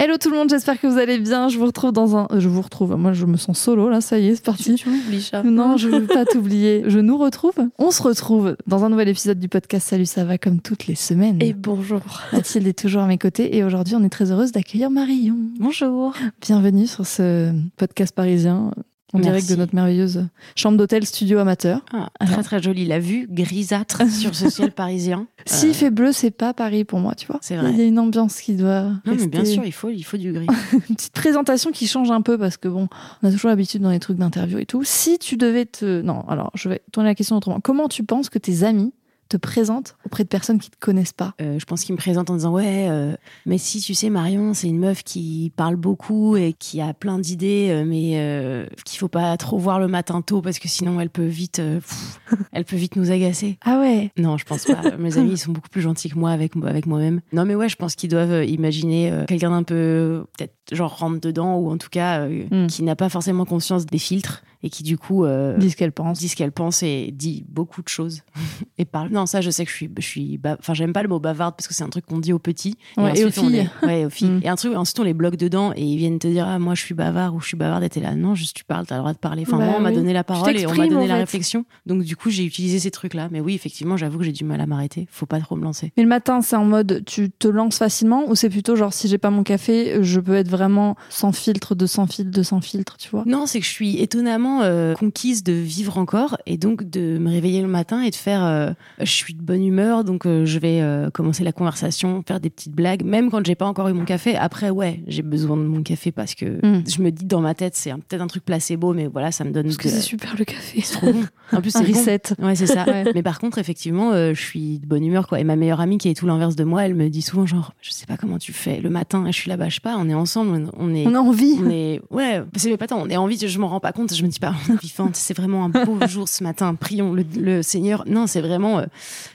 Hello tout le monde, j'espère que vous allez bien. Je vous retrouve dans un. Je vous retrouve. Moi, je me sens solo là. Ça y est, c'est parti. Tu m'oublies, chat. Non, je ne veux pas t'oublier. Je nous retrouve. On se retrouve dans un nouvel épisode du podcast Salut, ça va comme toutes les semaines. Et bonjour. Mathilde est toujours à mes côtés et aujourd'hui, on est très heureuse d'accueillir Marion. Bonjour. Bienvenue sur ce podcast parisien en Merci. direct de notre merveilleuse chambre d'hôtel studio amateur. Ah, très très jolie. La vue grisâtre sur ce ciel parisien. S'il Euh, fait bleu, c'est pas Paris pour moi, tu vois. C'est vrai. Il y a une ambiance qui doit. Non, mais bien sûr, il faut, il faut du gris. Une petite présentation qui change un peu parce que bon, on a toujours l'habitude dans les trucs d'interview et tout. Si tu devais te. Non, alors je vais tourner la question autrement. Comment tu penses que tes amis te présentent auprès de personnes qui te connaissent pas Euh, je pense qu'il me présente en disant ouais, euh, mais si tu sais Marion, c'est une meuf qui parle beaucoup et qui a plein d'idées, euh, mais euh, qu'il faut pas trop voir le matin tôt parce que sinon elle peut vite, pff, elle peut vite nous agacer. Ah ouais Non, je pense pas. Mes amis, ils sont beaucoup plus gentils que moi avec, avec moi-même. Non, mais ouais, je pense qu'ils doivent imaginer quelqu'un d'un peu, peut-être, genre rentre dedans, ou en tout cas, euh, Mm. qui n'a pas forcément conscience des filtres et qui, du coup, euh, Dis ce qu'elles pensent. dit ce qu'elle pense et dit beaucoup de choses. et parle. Non, ça, je sais que je suis. Je suis enfin, j'aime pas le mot bavarde parce que c'est un truc qu'on dit aux petits. Ouais, et aux filles. les- Ouais, aux filles. Mm. Et un truc, ensuite, on les bloque dedans et ils viennent te dire, ah, moi, je suis bavard ou je suis bavarde. Et t'es là, non, juste tu parles, t'as le droit de parler. Enfin, Bah moi, on m'a donné la parole et on m'a donné en la réflexion. Donc, du coup, j'ai utilisé ces trucs-là. Mais oui, effectivement, j'avoue que j'ai du mal à m'arrêter. Faut pas trop me lancer. Mais le matin, c'est en mode tu te lances facilement ou c'est plutôt genre si j'ai pas mon café, je peux être vraiment sans filtre, de sans filtre, de sans filtre, tu vois Non, c'est que je suis étonnamment euh, conquise de vivre encore et donc de me réveiller le matin et de faire. euh, je suis de bonne humeur, donc euh, je vais euh, commencer la conversation, faire des petites blagues, même quand j'ai pas encore eu mon café. Après, ouais, j'ai besoin de mon café parce que Mm. je me dis dans ma tête, c'est un- peut-être un truc placebo, mais voilà, ça me donne. Parce que c'est super le café. c'est trop bon. En plus, c'est bon. reset. Ouais, c'est ça. Ouais. Mais par contre, effectivement, euh, je suis de bonne humeur, quoi. Et ma meilleure amie, qui est tout l'inverse de moi, elle me dit souvent, genre, je sais pas comment tu fais le matin. Je suis là-bas, je sais pas, on est ensemble, on est. On a envie. On est, ouais, c'est mais pas tant, on est envie, je m'en rends pas compte, je me dis pas, on est vivante, c'est vraiment un beau jour ce matin, prions le, le Seigneur. Non, c'est vraiment, euh,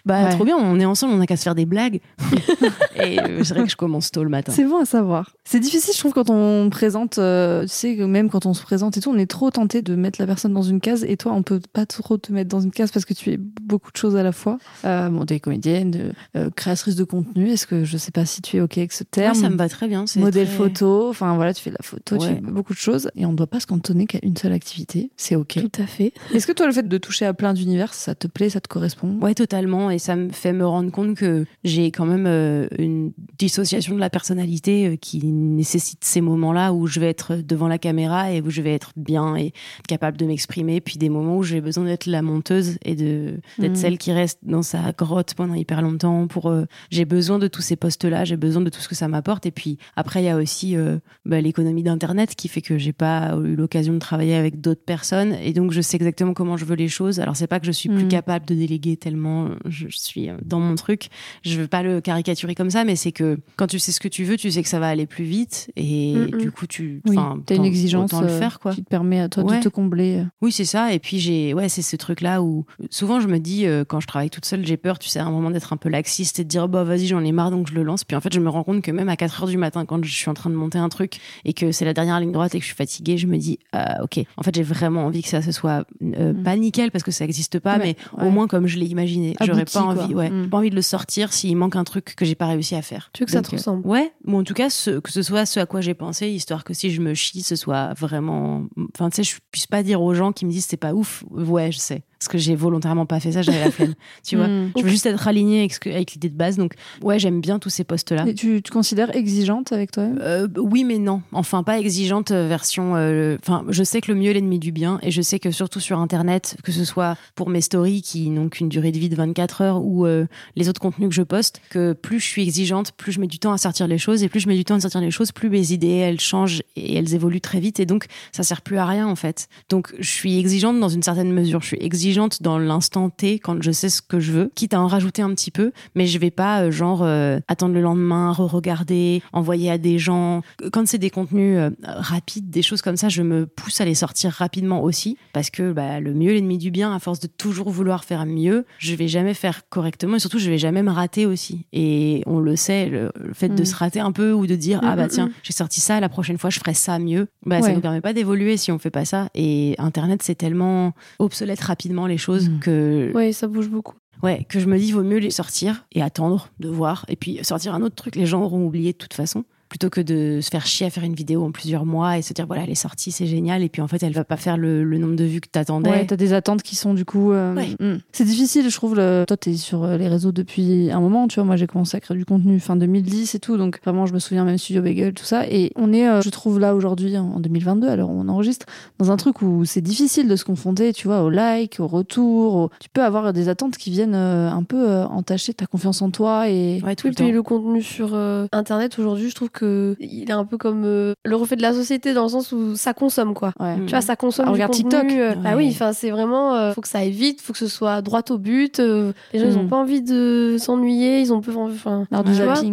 bah, Ouais. trop bien, on est ensemble, on a qu'à se faire des blagues. Et euh, c'est vrai que je commence tôt le matin. C'est bon à savoir. C'est difficile, je trouve, quand on présente, euh, tu sais, même quand on se présente et tout, on est trop tenté de mettre la personne dans une case et toi, on peut pas trop te mettre dans une case parce que tu es beaucoup de choses à la fois. Euh, bon, t'es comédienne, de- euh, créatrice de contenu. Est-ce que je sais pas si tu es OK avec ce Ouais, terme ça me va très bien. Modèle très- photo, enfin voilà, tu fais de la photo, tu Ouais. fais beaucoup de choses et on ne doit pas se cantonner qu'à une seule activité. C'est OK. Tout à fait. Est-ce que toi, le fait de toucher à plein d'univers, ça te plaît, ça te correspond? Ouais, totalement. Et ça me fait me rendre compte que j'ai quand même euh, une dissociation de la personnalité euh, qui nécessite ces moments-là où je vais être devant la caméra et où je vais être bien et capable de m'exprimer. Puis des moments où j'ai besoin d'être la monteuse et de d'être Mhm. celle qui reste dans sa grotte pendant hyper longtemps. Pour euh, j'ai besoin de tous ces postes-là, j'ai besoin de tout ce que ça m'apporte. Et puis après, il y a aussi euh, bah, l'économie d'internet qui fait que j'ai pas eu l'occasion de travailler avec d'autres personnes et donc je sais exactement comment je veux les choses. Alors c'est pas que je suis plus Mhm. capable de déléguer tellement je suis euh, dans mon truc. Je veux pas le caricaturer comme ça, mais c'est que quand tu sais ce que tu veux, tu sais que ça va aller plus vite et du coup tu, Oui, t'as une exigence le euh, faire quoi. qui te permet à toi Ouais. de te combler. Oui, c'est ça. Et puis j'ai, ouais, c'est ce truc-là où souvent je me dis euh, quand je travaille toute seule, j'ai peur, tu sais, à un moment d'être un peu laxiste et de dire bah vas-y, j'en ai marre donc je le lance. Puis en fait, je me rends compte que même à 4 heures du matin, quand je suis en train de monter un truc et que c'est la dernière ligne droite et que je suis fatiguée, je me dis ah, ok, en fait, j'ai vraiment envie que ça se soit euh, Mm. pas nickel parce que ça n'existe pas, mais ouais. au moins comme je l'ai imaginé. J'aurais Abouti, pas envie, quoi. ouais, Mm. pas envie de le sortir s'il manque un truc que j'ai pas réussi à faire. Tu veux que ça te euh, ressemble Ouais, bon, en tout cas, ce, que ce soit ce à quoi j'ai pensé, histoire que si je me chie, ce soit vraiment. Enfin, tu sais, je puisse pas dire aux gens qui me disent c'est pas ouf. Ouais, je sais. Parce que j'ai volontairement pas fait ça, j'avais la flemme. Tu vois, Mm. je veux juste être alignée avec, avec l'idée de base. Donc, ouais, j'aime bien tous ces postes-là. Et tu te considères exigeante avec toi-même? Euh, oui, mais non. Enfin, pas exigeante euh, version. euh, Enfin, je sais que le mieux est l'ennemi du bien, et je sais que surtout sur Internet, que ce soit pour mes stories qui n'ont qu'une durée de vie de 24 heures ou euh, les autres contenus que je poste, que plus je suis exigeante, plus je mets du temps à sortir les choses, et plus je mets du temps à sortir les choses, plus mes idées elles changent et elles évoluent très vite, et donc ça sert plus à rien en fait. Donc, je suis exigeante dans une certaine mesure. Je suis exigeante dans l'instant T quand je sais ce que je veux, quitte à en rajouter un petit peu, mais je vais pas euh, genre euh, attendre le lendemain, re-regarder, envoyer à des gens. Quand c'est des contenus euh, rapides, des choses comme ça, je me pousse à les sortir rapidement aussi parce que bah, le mieux l'ennemi du bien. À force de toujours vouloir faire mieux, je vais jamais faire correctement et surtout je vais jamais me rater aussi. Et on le sait, le, le fait de Mm. se rater un peu ou de dire ah bah mm, tiens mm. j'ai sorti ça, la prochaine fois je ferai ça mieux. Bah ça Ouais. nous permet pas d'évoluer si on fait pas ça. Et Internet c'est tellement obsolète rapidement les choses Mm. que Oui, ça bouge beaucoup. Ouais, que je me dis, vaut mieux les sortir et attendre de voir. Et puis sortir un autre truc, les gens auront oublié de toute façon. Plutôt que de se faire chier à faire une vidéo en plusieurs mois et se dire, voilà, elle est sortie, c'est génial. Et puis en fait, elle va pas faire le, le nombre de vues que t'attendais. Ouais, t'as des attentes qui sont du coup. euh, Ouais. hmm. C'est difficile, je trouve. Le... Toi, t'es sur euh, les réseaux depuis un moment, tu vois. Moi, j'ai commencé à créer du contenu fin 2010 et tout. Donc, vraiment, je me souviens même Studio Bagel, tout ça. Et on est, euh, je trouve, là aujourd'hui, en 2022, alors on enregistre, dans un truc où c'est difficile de se confronter, tu vois, au like, au retour. au- Tu peux avoir des attentes qui viennent euh, un peu euh, entacher ta confiance en toi. Et Ouais, tout Oui, le temps. puis le contenu sur euh, Internet aujourd'hui, je trouve que il est un peu comme euh, le reflet de la société dans le sens où ça consomme quoi. ouais. Mm. Tu vois, ça consomme Ah, du regarde contenu. TikTok. euh, Bah Ouais. oui, enfin c'est vraiment, euh, faut que ça aille vite, faut que ce soit droit au but. euh, les gens ils Mm. ont pas envie de s'ennuyer, ils ont peu, enfin.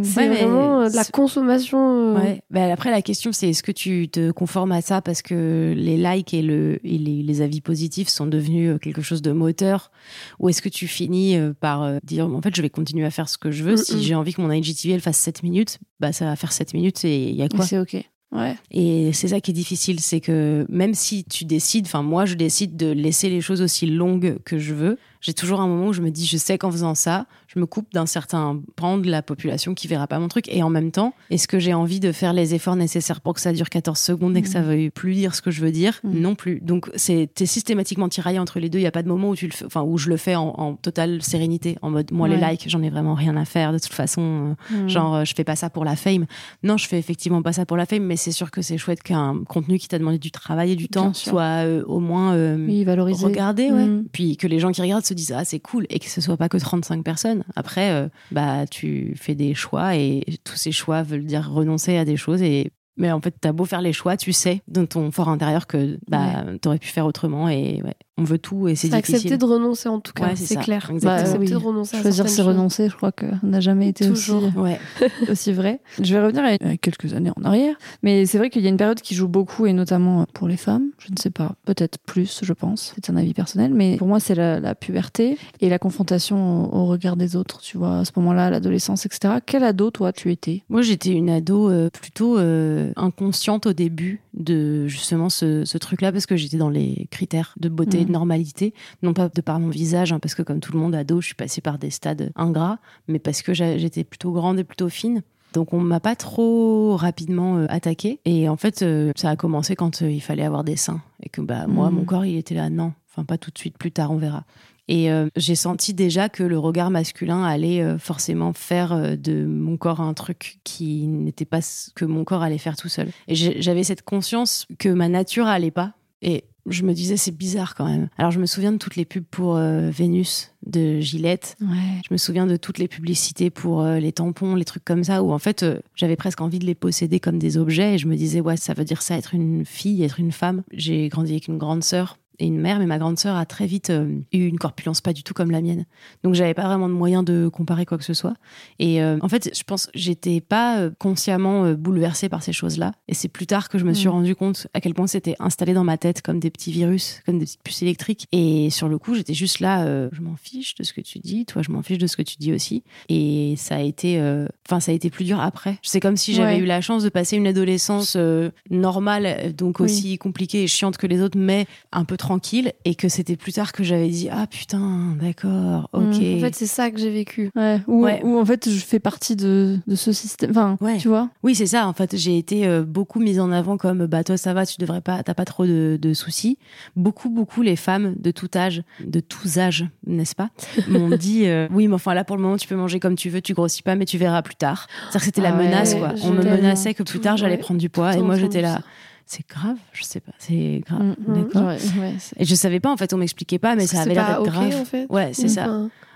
C'est vraiment de la consommation. Ouais. Bah, après, la question, c'est est-ce que tu te conformes à ça parce que les likes et, le, et les, les avis positifs sont devenus quelque chose de moteur? Ou est-ce que tu finis par dire, en fait, je vais continuer à faire ce que je veux. Mm, Si mm. j'ai envie que mon IGTV elle fasse 7 minutes, bah, ça va faire 7 minutes et il y a quoi c'est ok. Ouais. Et c'est ça qui est difficile, c'est que même si tu décides, enfin moi je décide de laisser les choses aussi longues que je veux, j'ai toujours un moment où je me dis, je sais qu'en faisant ça, je me coupe d'un certain pan de la population qui verra pas mon truc. Et en même temps, est-ce que j'ai envie de faire les efforts nécessaires pour que ça dure 14 secondes et que ça veuille plus dire ce que je veux dire? Mhm. Non plus. Donc c'est t'es systématiquement tiraillé entre les deux. Il y a pas de moment où tu le fais, enfin où je le fais en, en totale sérénité, en mode moi les likes, j'en ai vraiment rien à faire de toute façon. euh, Mm. Genre, euh, je fais pas ça pour la fame. Non, je fais effectivement pas ça pour la fame, mais c'est sûr que c'est chouette qu'un contenu qui t'a demandé du travail et du Bien temps sûr. soit euh, au moins euh, Oui, valoriser. regardé, ouais. Mm. Puis que les gens qui regardent se disent ah c'est cool et que ce soit pas que 35 personnes. Après, euh, bah tu fais des choix et tous ces choix veulent dire renoncer à des choses et mais en fait, t'as beau faire les choix, tu sais dans ton fort intérieur que bah t'aurais pu faire autrement et ouais, on veut tout et c'est C'est difficile. accepter de renoncer en tout cas, Ouais, c'est clair. Bah, accepter oui. de renoncer à Choisir, c'est renoncer. Je crois que ça n'a jamais été aussi. Ouais. aussi vrai. Je vais revenir à à quelques années en arrière, mais c'est vrai qu'il y a une période qui joue beaucoup, et notamment pour les femmes. Je ne sais pas, peut-être plus, je pense. C'est un avis personnel, mais pour moi, c'est la, la puberté et la confrontation au, au regard des autres. Tu vois, à ce moment-là, l'adolescence, etc. Quel ado, toi, tu étais? Moi, j'étais une ado euh, plutôt euh, inconsciente au début de justement ce, ce truc-là parce que j'étais dans les critères de beauté et de Mhm. normalité, non pas de par mon visage, hein, parce que comme tout le monde ado, je suis passée par des stades ingrats, mais parce que j'étais plutôt grande et plutôt fine. Donc on m'a pas trop rapidement euh, attaquée et en fait euh, ça a commencé quand euh, il fallait avoir des seins et que bah moi Mhm. mon corps il était là non, enfin pas tout de suite, plus tard on verra. Et euh, j'ai senti déjà que le regard masculin allait euh, forcément faire euh, de mon corps un truc qui n'était pas ce que mon corps allait faire tout seul. Et j'avais cette conscience que ma nature allait pas. Et je me disais, c'est bizarre quand même. Alors je me souviens de toutes les pubs pour euh, Vénus de Gillette. Ouais. Je me souviens de toutes les publicités pour euh, les tampons, les trucs comme ça, où en fait euh, j'avais presque envie de les posséder comme des objets. Et je me disais, ouais, ça veut dire ça, être une fille, être une femme. J'ai grandi avec une grande sœur et une mère, mais ma grande sœur a très vite euh, eu une corpulence pas du tout comme la mienne. Donc j'avais pas vraiment de moyen de comparer quoi que ce soit. Et euh, en fait, je pense j'étais pas euh, consciemment bouleversée par ces choses-là. Et c'est plus tard que je me suis Mm. rendu compte à quel point c'était installé dans ma tête comme des petits virus, comme des petites puces électriques. Et sur le coup, j'étais juste là, je m'en fiche de ce que tu dis, toi, je m'en fiche de ce que tu dis aussi. Et ça a été, enfin, ça a été plus dur après. C'est comme si j'avais Ouais. eu la chance de passer une adolescence normale, donc Oui. aussi compliquée et chiante que les autres, mais un peu tranquille et que c'était plus tard que j'avais dit ah putain d'accord ok En fait, c'est ça que j'ai vécu. Ouais. Ou, Ouais. ou en fait, je fais partie de, de ce système. Enfin, Ouais. tu vois. oui c'est ça en fait j'ai été euh, beaucoup mise en avant comme bah toi ça va tu devrais pas t'as pas trop de, de soucis beaucoup beaucoup les femmes de tout âge de tous âges n'est-ce pas m'ont dit euh, oui mais enfin là pour le moment tu peux manger comme tu veux tu grossis pas mais tu verras plus tard c'est-à-dire que c'était la Ah ouais, menace quoi on me menaçait que plus tard j'allais ouais, prendre du poids tout et moi j'étais là ça. C'est grave je sais pas c'est grave Mm, mm. d'accord Ouais, et je savais pas en fait on m'expliquait pas mais ça avait l'air d'être ok, grave en fait. ouais c'est ça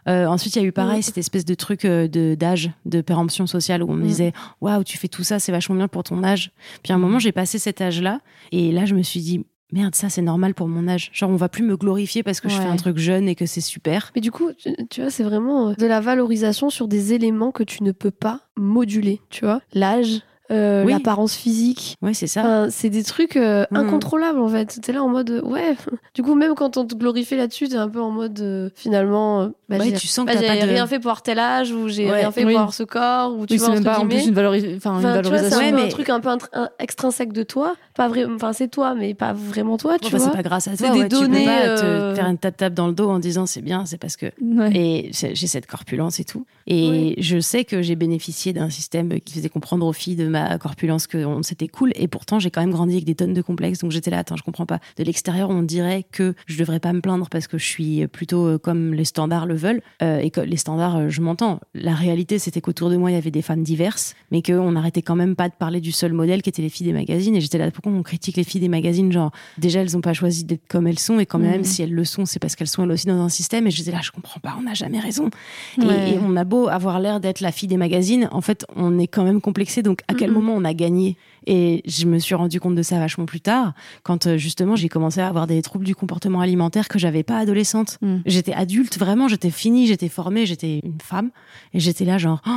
euh, ensuite, il y a eu pareil, Ouais. cette espèce de truc euh, de d'âge, de péremption sociale, où on me Mm. disait Waouh, tu fais tout ça, c'est vachement bien pour ton âge. Puis à un moment, j'ai passé cet âge-là, et là, je me suis dit Merde, ça, c'est normal pour mon âge. Genre, on va plus me glorifier parce que je fais un truc jeune et que c'est super. Mais du coup, tu, tu vois, c'est vraiment euh, de la valorisation sur des éléments que tu ne peux pas moduler, tu vois. L'âge, euh, Oui. l'apparence physique. Ouais, c'est ça. Enfin, c'est des trucs euh, Mhm. incontrôlables en fait. T'es là en mode ouais. Du coup, même quand on te glorifie là-dessus, t'es un peu en mode euh, finalement. bah, Ouais, tu sens que bah, t'as j'ai pas de- rien fait pour avoir tel âge ou j'ai Ouais. rien fait Oui. pour avoir ce corps ou tu Oui, vois même pas en plus une, valori- enfin, c'est un, peu un mais- truc un peu intr- un- extrinsèque de toi, pas vrai. Enfin, c'est toi, mais pas vraiment toi, tu bah, vois. c'est pas grâce à C'est toi. des ouais, tu données, peux pas te faire une tape-tape dans le dos en disant c'est bien, c'est parce que. Et j'ai cette corpulence et tout. Et je sais que j'ai bénéficié d'un système qui faisait comprendre aux filles de ma corpulence que c'était cool. Et pourtant, j'ai quand même grandi avec des tonnes de complexes. Donc j'étais là, attends, je comprends pas. De l'extérieur, on dirait que je devrais pas me plaindre parce que je suis plutôt euh, comme les standards le veulent. Euh, et que les standards, euh, je m'entends. La réalité, c'était qu'autour de moi, il y avait des femmes diverses, mais qu'on n'arrêtait quand même pas de parler du seul modèle qui était les filles des magazines. Et j'étais là, pourquoi on critique les filles des magazines? Genre, déjà, elles ont pas choisi d'être comme elles sont. Et quand même, Mhm. si elles le sont, c'est parce qu'elles sont elles aussi dans un système. Et j'étais là, je comprends pas, on n'a jamais raison. Et-. Et, on a beau avoir l'air d'être la fille des magazines, en fait, on est quand même complexé. Donc, à quel Mhm. moment on a gagné? Et je me suis rendu compte de ça vachement plus tard, quand euh, justement j'ai commencé à avoir des troubles du comportement alimentaire que j'avais pas adolescente. Mm. J'étais adulte, vraiment, j'étais finie, j'étais formée, j'étais une femme. Et j'étais là, genre, Oh,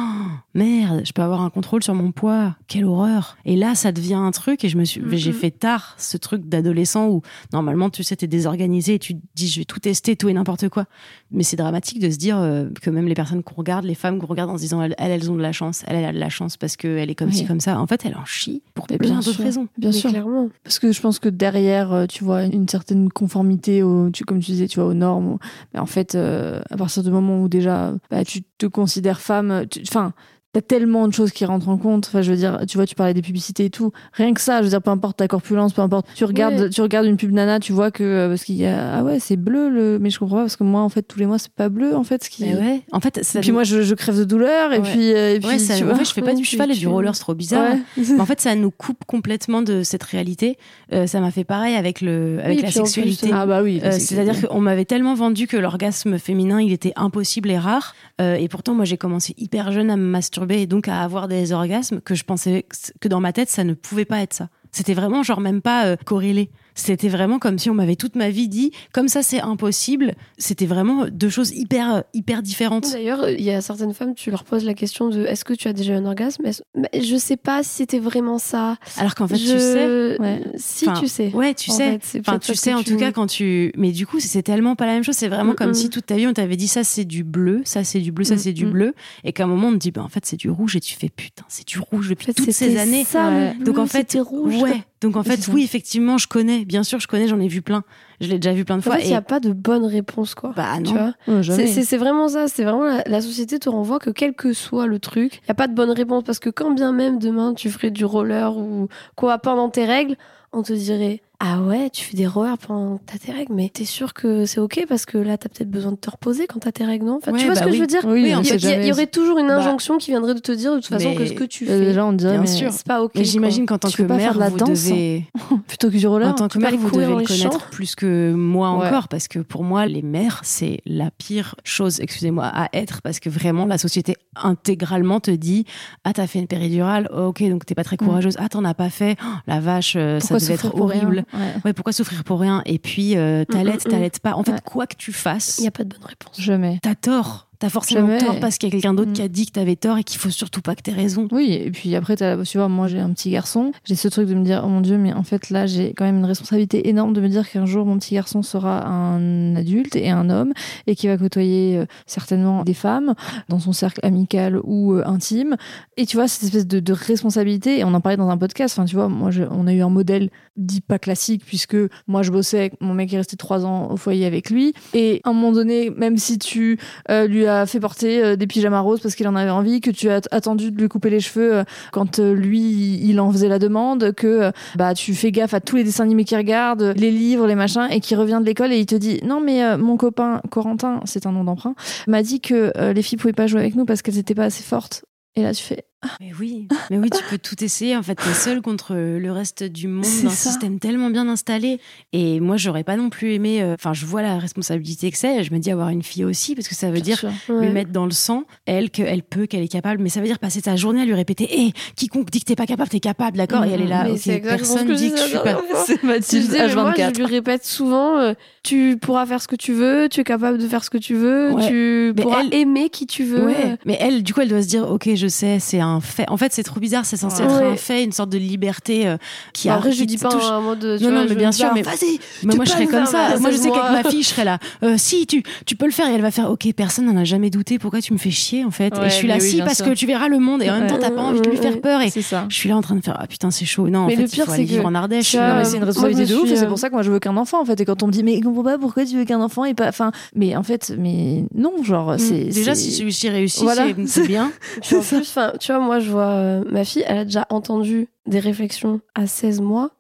merde, je peux avoir un contrôle sur mon poids. Quelle horreur. Et là, ça devient un truc, et je me suis, j'ai fait tard ce truc d'adolescent où normalement, tu sais, t'es désorganisé et tu te dis, je vais tout tester, tout et n'importe quoi. Mais c'est dramatique de se dire euh, que même les personnes qu'on regarde, les femmes qu'on regarde en se disant, elles, elles, elles ont de la chance, elle, elle a de la chance parce qu'elle est comme Oui. ci, comme ça. En fait, elle en chie pour Mais plein bien d'autres sûr. raisons. Bien Mais sûr. clairement. Parce que je pense que derrière, euh, tu vois, une certaine conformité, au, tu, comme tu disais, tu vois, aux normes. Mais en fait, euh, à partir du moment où déjà, bah, tu te considères femme, enfin, t'as tellement de choses qui rentrent en compte. Enfin, je veux dire, tu vois, tu parlais des publicités et tout. Rien que ça, je veux dire, peu importe ta corpulence, peu importe. Tu regardes, tu regardes une pub nana, tu vois que euh, parce qu'il y a, ah ouais, c'est bleu le, mais je comprends pas parce que moi, en fait, tous les mois, c'est pas bleu, en fait, ce qui. Mais ouais, en fait, ça Et puis moi, je, je crève de douleur et Ouais. puis, euh, et puis Ouais, ça- tu en fait, je fais pas du cheval et du roller, c'est trop bizarre. Mais en fait, ça nous coupe complètement de cette réalité. Euh, ça m'a fait pareil avec le, avec Oui, la plus, sexualité. Ah bah oui. Euh, c'est- C'est-à-dire qu'on m'avait tellement vendu que l'orgasme féminin, il était impossible et rare. Et pourtant, moi, j'ai commencé hyper jeune à me masturber et donc à avoir des orgasmes que je pensais que dans ma tête, ça ne pouvait pas être ça. C'était vraiment genre même pas euh, corrélé. C'était vraiment comme si on m'avait toute ma vie dit, comme ça c'est impossible. C'était vraiment deux choses hyper, euh, hyper différentes. D'ailleurs, il y a certaines femmes, tu leur poses la question de est-ce que tu as déjà eu un orgasme? Mais Je sais pas si c'était vraiment ça. Alors qu'en fait, Je- tu sais. Ouais. Si Enfin, tu sais. Ouais, tu En sais. fait, Enfin, tu sais en tu- tout cas quand tu. Mais du coup, c'est tellement pas la même chose. C'est vraiment comme Mm-mm. si toute ta vie on t'avait dit ça c'est du bleu, ça c'est du bleu, ça c'est du bleu, et qu'à un moment on te dit bah en fait c'est du rouge et tu fais putain c'est du rouge depuis toutes ces années. Ça, Ouais. Donc en fait, c'était rouge. ouais. Donc en fait, oui, effectivement, je connais. Bien sûr, je connais. J'en ai vu plein. Je l'ai déjà vu plein de En fois. fait, il et n'y a pas de bonne réponse, quoi. bah Tu non. jamais. C'est- C'est c'est vraiment ça, c'est vraiment la, la société te renvoie que quel que soit le truc, il n'y a pas de bonne réponse parce que quand bien même demain tu ferais du roller ou quoi pendant tes règles, on te dirait ah ouais tu fais des rollers pendant que t'as tes règles, mais t'es sûr que c'est ok parce que là t'as peut-être besoin de te reposer quand t'as tes règles non? Enfin, Ouais, Tu vois ce bah que oui. je veux dire? Oui, Oui, on on Il y, y- aurait toujours une Bah, injonction qui viendrait de te dire de toute façon mais- que ce que tu fais, Déjà, on dirait, c'est pas ok. Mais j'imagine qu'en tant Tu que peux pas mère, la vous danse, devez, plutôt que du roller. en tant que mère, vous devez le connaître plus que moi encore, parce que pour moi, les mères, c'est la pire chose, excusez-moi, à être, parce que vraiment, la société intégralement te dit, ah, t'as fait une péridurale, ok, donc t'es pas très Mm. courageuse, ah, t'en as pas fait, Oh, la vache, euh, ça devait être horrible. Ouais. Ouais, pourquoi souffrir pour rien? Et puis, euh, t'allaites, Mm, mm, mm. t'allaites pas. En fait, Ouais. quoi que tu fasses, Il n'y a pas de bonne réponse. Jamais. t'as tort. T'as forcément Jamais. tort parce qu'il y a quelqu'un d'autre Mm. qui a dit que t'avais tort et qu'il faut surtout pas que t'aies raison. Oui, et puis après, t'as, tu vois, moi j'ai un petit garçon, j'ai ce truc de me dire, oh mon dieu, mais en fait là, j'ai quand même une responsabilité énorme de me dire qu'un jour mon petit garçon sera un adulte et un homme et qui va côtoyer euh, certainement des femmes dans son cercle amical ou euh, intime. Et tu vois, cette espèce de, de responsabilité, et on en parlait dans un podcast, enfin tu vois, moi je- on a eu un modèle dit pas classique puisque moi je bossais, mon mec est resté trois ans au foyer avec lui, et à un moment donné, même si tu euh, lui as fait porter euh, des pyjamas roses parce qu'il en avait envie, que tu as attendu de lui couper les cheveux euh, quand euh, lui il en faisait la demande, que bah tu fais gaffe à tous les dessins animés qu'il regarde, les livres, les machins, et qu'il revient de l'école et il te dit non mais mon copain Corentin, c'est un nom d'emprunt, m'a dit que les filles pouvaient pas jouer avec nous parce qu'elles étaient pas assez fortes. Et là tu fais Mais oui, mais oui, tu peux tout essayer. En fait, t'es seul contre le reste du monde d'un système tellement bien installé. Et moi, j'aurais pas non plus aimé. euh, Enfin, je vois la responsabilité que c'est. Je me dis avoir une fille aussi, parce que ça veut dire Sûr. lui mettre dans le sang, elle, qu'elle peut, qu'elle est capable. Mais ça veut dire passer ta journée à lui répéter Hé, quiconque dit que t'es pas capable, t'es capable, d'accord? Et elle est là, Mais ok, c'est exactement personne ce que je dit que je suis pas. C'est Mathilde moi, H24. je lui répète souvent, euh, tu pourras faire ce que tu veux, tu es capable de faire ce que tu veux, Ouais. tu Mais pourras elle- aimer qui tu veux. Ouais, mais elle, du coup, elle doit se dire, ok, je sais, c'est un fait. En fait, c'est trop bizarre, c'est censé Ouais. être un fait, une sorte de liberté euh, qui Bah, a. après, je dis pas touche. en mode. Non, vois, non, mais bien sûr, mais vas-y. Mais moi, je serais comme ça. Moi, je sais qu'avec ma fille, je serais là. euh, si, tu, tu peux le faire. Et elle va faire, ok, personne n'en a jamais douté. Pourquoi tu me fais chier, en fait? Ouais, Et je suis là, oui, si, parce sûr. que tu verras le monde. Et en même temps, t'as pas envie de lui faire peur. Et C'est ça. je suis là en train de faire, ah putain, c'est chaud. Non, en Mais fait, le pire, c'est vivre que en Ardèche. c'est une responsabilité de ouf et c'est euh, pour ça que moi je veux qu'un enfant en fait et quand on me dit mais comprends pas pourquoi tu veux qu'un enfant et pas enfin mais en fait mais non genre c'est Déjà, si celui-ci réussit, Voilà. c'est- bien. En plus, enfin, tu vois, moi, je vois euh, ma fille, elle a déjà entendu des réflexions à 16 mois.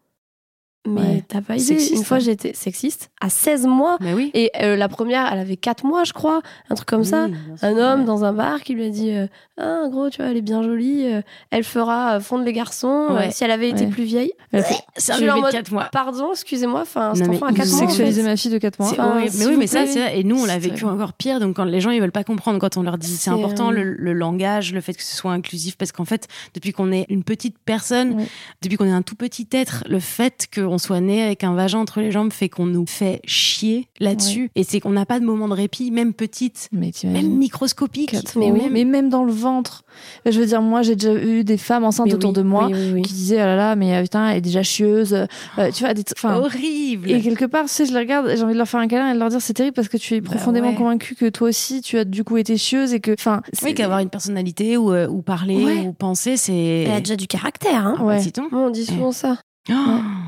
Mais Ouais. t'as pas idée. Sexiste, Une fois, hein. j'étais sexiste à 16 mois. Mais oui. Et euh, la première, elle avait 4 mois, je crois. Un truc comme ça. Oui. Un homme dans un bar qui lui a dit euh, Ah, gros, tu vois, elle est bien jolie. euh, elle fera euh, fondre les garçons Ouais. si elle avait été plus vieille. Elle a fait là en mode, 4 mois. Pardon, excusez-moi. Enfin, cet enfant a ils 4 mois. en sexualiser fait. ma fille de 4 mois Enfin, Mais oui, mais ça, c'est et nous, on l'a vécu encore pire. Donc, quand les gens, ils veulent pas comprendre, quand on leur dit c'est important, le, le langage, le fait que ce soit inclusif, parce qu'en fait, depuis qu'on est une petite personne, depuis qu'on est un tout petit être, le fait qu'on soit né avec un vagin entre les jambes fait qu'on nous fait chier là-dessus. Et c'est qu'on n'a pas de moment de répit, même petite, mais même microscopique. Mais mois. oui. mais même dans le ventre je veux dire moi j'ai déjà eu des femmes enceintes Mais autour oui, de moi Oui, oui, oui. qui disaient ah là là mais euh, putain elle est déjà chieuse euh, tu vois des Horrible. Et quelque part, tu sais, je les regarde j'ai envie de leur faire un câlin et de leur dire c'est terrible parce que tu es Bah profondément ouais. convaincu que toi aussi tu as du coup été chieuse et que, enfin, Oui, qu'avoir une personnalité ou, euh, ou parler Ouais. ou penser, c'est. Elle a déjà du caractère. Hein. Ah, bah, Ouais. on dit souvent ça. Oh.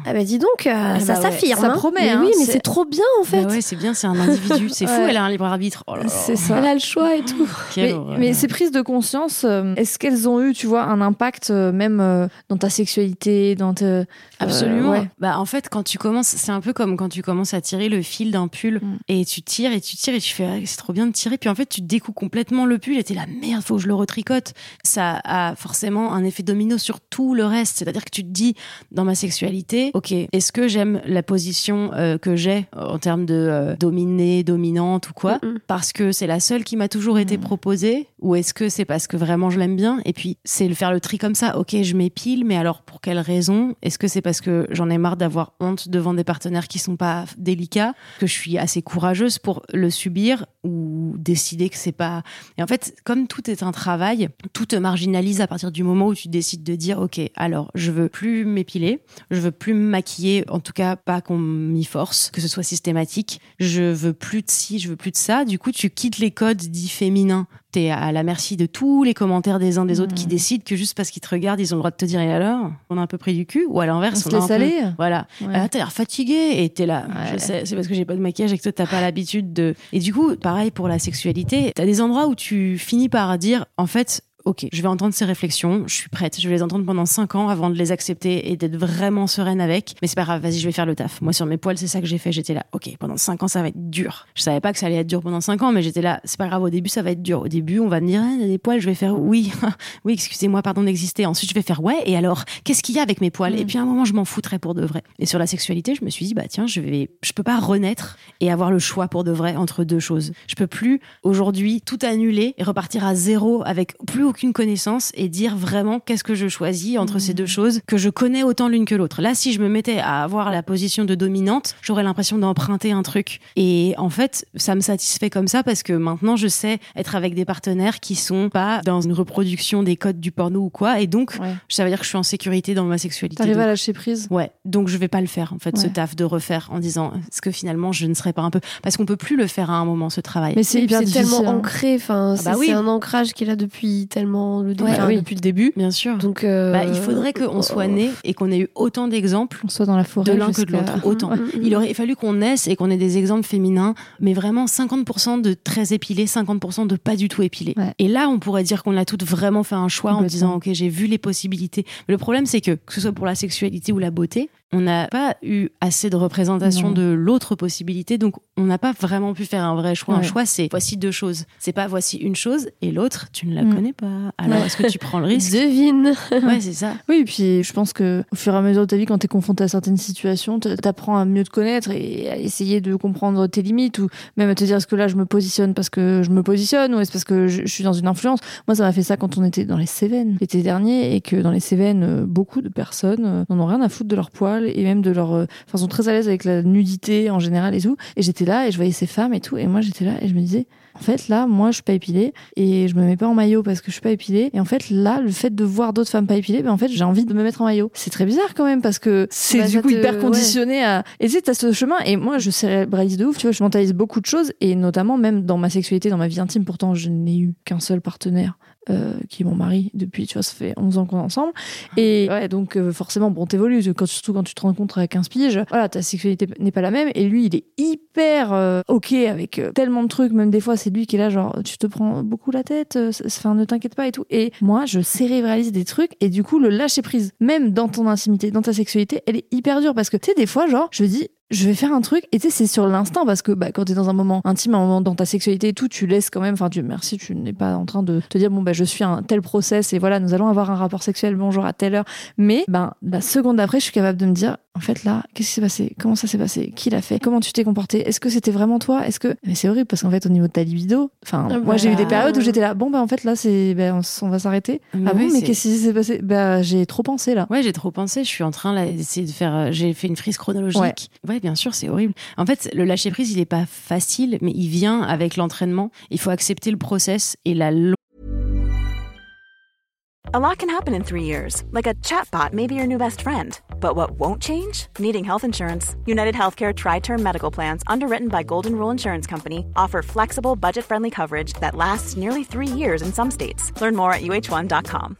Ah bah dis donc, euh, ça bah ouais, s'affirme. ça hein. promet, Mais hein, oui, mais c'est- trop bien en fait. Bah ouais, c'est bien, c'est un individu. C'est fou, elle a un libre arbitre. Oh c'est ça. Elle a le choix et tout. Mais, ces prises de conscience, euh, est-ce qu'elles ont eu, tu vois, un impact euh, même dans ta sexualité, dans te... Absolument. ouais. Bah en fait, quand tu commences, c'est un peu comme quand tu commences à tirer le fil d'un pull Mm. et tu tires et tu tires et tu fais ah, c'est trop bien de tirer puis en fait tu découpes complètement le pull et t'es là merde faut que je le retricote. Ça a forcément un effet domino sur tout le reste. C'est-à-dire que tu te dis dans ma sexualité, ok, est-ce que j'aime la position euh, que j'ai en termes de euh, dominée, dominante ou quoi Mm-mm. parce que c'est la seule qui m'a toujours été Mm. proposée ou est-ce que c'est parce que vraiment je l'aime bien et puis c'est le faire le tri comme ça ok je m'épile mais alors pour quelle raison? Est-ce que c'est parce que j'en ai marre d'avoir honte devant des partenaires qui sont pas délicats que je suis assez courageuse pour le subir ou décider que c'est pas? Et en fait comme tout est un travail tout te marginalise à partir du moment où tu décides de dire ok alors je veux plus m'épiler je veux plus me maquiller en tout cas pas qu'on m'y force que ce soit systématique je veux plus de ci je veux plus de ça du coup tu quittes les codes dits féminins t'es à la merci de tous les commentaires des uns des autres qui Mhm. décident que juste parce qu'ils te regardent ils ont le droit de te dire et alors on a un peu pris du cul ou à On l'inverse se on a un laisse peu- aller voilà Ouais. ah, t'as l'air fatigué et t'es là. Ouais. Je sais, c'est parce que j'ai pas de maquillage et que toi t'as pas l'habitude de. Et du coup, pareil pour la sexualité, t'as des endroits où tu finis par dire, en fait. Ok, je vais entendre ces réflexions, je suis prête, je vais les entendre pendant 5 ans avant de les accepter et d'être vraiment sereine avec. Mais c'est pas grave, vas-y, je vais faire le taf. Moi, sur mes poils, c'est ça que j'ai fait. J'étais là, ok, pendant 5 ans, ça va être dur. Je savais pas que ça allait être dur pendant 5 ans, mais j'étais là, c'est pas grave, au début, ça va être dur. Au début, on va me dire, t'as des poils, je vais faire oui, oui, excusez-moi, pardon d'exister. Ensuite, je vais faire ouais, et alors, qu'est-ce qu'il y a avec mes poils? Mm. Et puis à un moment, je m'en foutrais pour de vrai. Et sur la sexualité, je me suis dit, bah tiens, je vais, je peux pas renaître et avoir le choix pour de vrai entre deux choses. Je peux plus aujourd'hui tout annuler et repartir à zéro avec plus aucune connaissance et dire vraiment qu'est-ce que je choisis entre ces Mmh. deux choses que je connais autant l'une que l'autre. Là, si je me mettais à avoir la position de dominante, j'aurais l'impression d'emprunter un truc. Et en fait, ça me satisfait comme ça parce que maintenant, je sais être avec des partenaires qui sont pas dans une reproduction des codes du porno ou quoi. Et donc, Ouais. ça veut dire que je suis en sécurité dans ma sexualité. T'arrives à lâcher prise? Ouais, donc je vais pas le faire en fait ce taf de refaire en disant est-ce que finalement je ne serais pas un peu parce qu'on peut plus le faire à un moment ce travail. Mais c'est tellement ancré, enfin, Ah bah c'est oui. c'est un ancrage qu'il a depuis tellement le début, Ouais, enfin, oui. depuis le début. Bien sûr. Donc, euh, Bah, il faudrait qu'on soit né et qu'on ait eu autant d'exemples On soit dans la forêt. de l'un que de l'autre, autant. Mm, mm, Il aurait fallu qu'on naisse et qu'on ait des exemples féminins, mais vraiment 50% de très épilés, 50% de pas du tout épilés. Ouais. Et là, on pourrait dire qu'on a toutes vraiment fait un choix en disant, ok, j'ai vu les possibilités. Mais le problème, c'est que, que ce soit pour la sexualité ou la beauté, on n'a pas eu assez de représentation Non. de l'autre possibilité, donc on n'a pas vraiment pu faire un vrai choix. Un choix, c'est voici deux choses. C'est pas voici une chose et l'autre, tu ne la Mm. connais pas. Alors, est-ce que tu prends le risque? Devine. Ouais, c'est ça. Oui, et puis je pense que au fur et à mesure de ta vie, quand tu es confronté à certaines situations, t'apprends à mieux te connaître et à essayer de comprendre tes limites ou même à te dire est-ce que là je me positionne parce que je me positionne ou est-ce parce que je, je suis dans une influence? Moi, ça m'a fait ça quand on était dans les Cévennes l'été dernier et que dans les Cévennes, euh, beaucoup de personnes euh, n'en ont rien à foutre de leur poil et même de leur. euh, Enfin, sont très à l'aise avec la nudité en général et tout. Et j'étais là et je voyais ces femmes et tout. Et moi, j'étais là et je me disais. En fait, là, moi, je suis pas épilée et je me mets pas en maillot parce que je suis pas épilée. Et en fait, là, le fait de voir d'autres femmes pas épilées, ben, en fait, j'ai envie de me mettre en maillot. C'est très bizarre quand même parce que c'est Bah, du coup te- hyper ouais. conditionné à. Et tu sais, t'as ce chemin. Et moi, je cérébralise de ouf, tu vois, je mentalise beaucoup de choses et notamment même dans ma sexualité, dans ma vie intime. Pourtant, je n'ai eu qu'un seul partenaire. Euh, qui est mon mari depuis, tu vois, ça fait 11 ans qu'on est ensemble. Et ouais, donc euh, forcément, bon, t'évolues, quand, surtout quand tu te rencontres à 15 piges, voilà, ta sexualité n'est pas la même. Et lui, il est hyper euh, ok avec euh, tellement de trucs, même des fois, c'est lui qui est là, genre, tu te prends beaucoup la tête, euh, enfin, ne t'inquiète pas et tout. Et moi, je cérébralise des trucs, et du coup, le lâcher prise, même dans ton intimité, dans ta sexualité, elle est hyper dure parce que, tu sais, des fois, genre, je dis, je vais faire un truc et tu sais c'est sur l'instinct parce que bah, quand t'es dans un moment intime un moment dans ta sexualité et tout tu laisses quand même enfin tu merci tu n'es pas en train de te dire bon bah je suis un tel process et voilà nous allons avoir un rapport sexuel bonjour à telle heure mais ben la seconde d'après je suis capable de me dire en fait là qu'est-ce qui s'est passé? Comment ça s'est passé? Qui l'a fait? Comment tu t'es comporté? Est-ce que c'était vraiment toi? Est-ce que mais c'est horrible parce qu'en fait au niveau de ta libido enfin Ah moi j'ai eu bah. des périodes où j'étais là bon bah en fait là c'est ben, on, va s'arrêter Mais ah bon oui, mais c'est- qu'est-ce qui s'est passé? Bah j'ai trop pensé là Ouais, j'ai trop pensé. Je suis en train là, d'essayer de faire. euh, J'ai fait une frise chronologique. Ouais. Ouais, bien sûr, c'est horrible. En fait, le lâcher prise, il est pas facile, mais il vient avec l'entraînement. Il faut accepter le process et la A lot can happen in three years, like a chatbot may be your new best friend. But what won't change? Needing health insurance. United Healthcare Tri Term Medical Plans, underwritten by Golden Rule Insurance Company, offer flexible, budget friendly coverage that lasts nearly three years in some states. Learn more at uh1.com.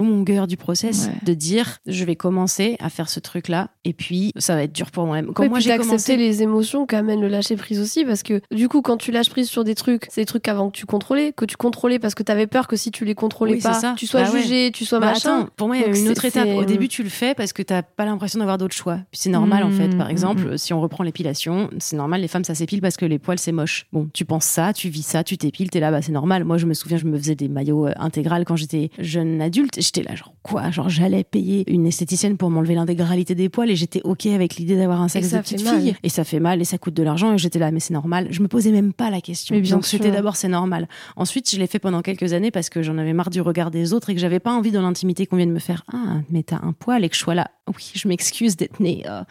longueur du process Ouais. de dire je vais commencer à faire ce truc là et puis ça va être dur pour moi-même. Quand Ouais, moi j'ai commencé les émotions qu'amène le lâcher prise aussi parce que du coup quand tu lâches prise sur des trucs c'est des trucs qu'avant que tu contrôlais que tu contrôlais parce que t'avais peur que si tu les contrôlais Oui, pas tu sois Bah ouais. jugé tu sois Bah machin attends, pour moi, il y a une autre étape. Au début, tu le fais parce que t'as pas l'impression d'avoir d'autres choix. Puis c'est normal, en fait. Par Mmh, exemple, si on reprend l'épilation, c'est normal, les femmes, ça s'épile parce que les poils, c'est moche. Bon, tu penses ça, tu vis ça, tu t'épiles, t'es là, bah c'est normal. Moi, je me souviens, je me faisais des maillots euh, intégrales quand j'étais jeune adulte. J'étais là, genre, quoi? Genre, j'allais payer une esthéticienne pour m'enlever l'intégralité des poils et j'étais OK avec l'idée d'avoir un sexe de petite mal. fille. Et ça fait mal et ça coûte de l'argent et j'étais là, mais c'est normal. Je me posais même pas la question. Mais bien Donc, c'était d'abord, c'est normal. Ensuite, je l'ai fait pendant quelques années parce que j'en avais marre du regard des autres et que j'avais pas envie dans l'intimité qu'on vienne me faire Ah, mais t'as un poil et que je sois là. Oui, je m'excuse d'être née. euh.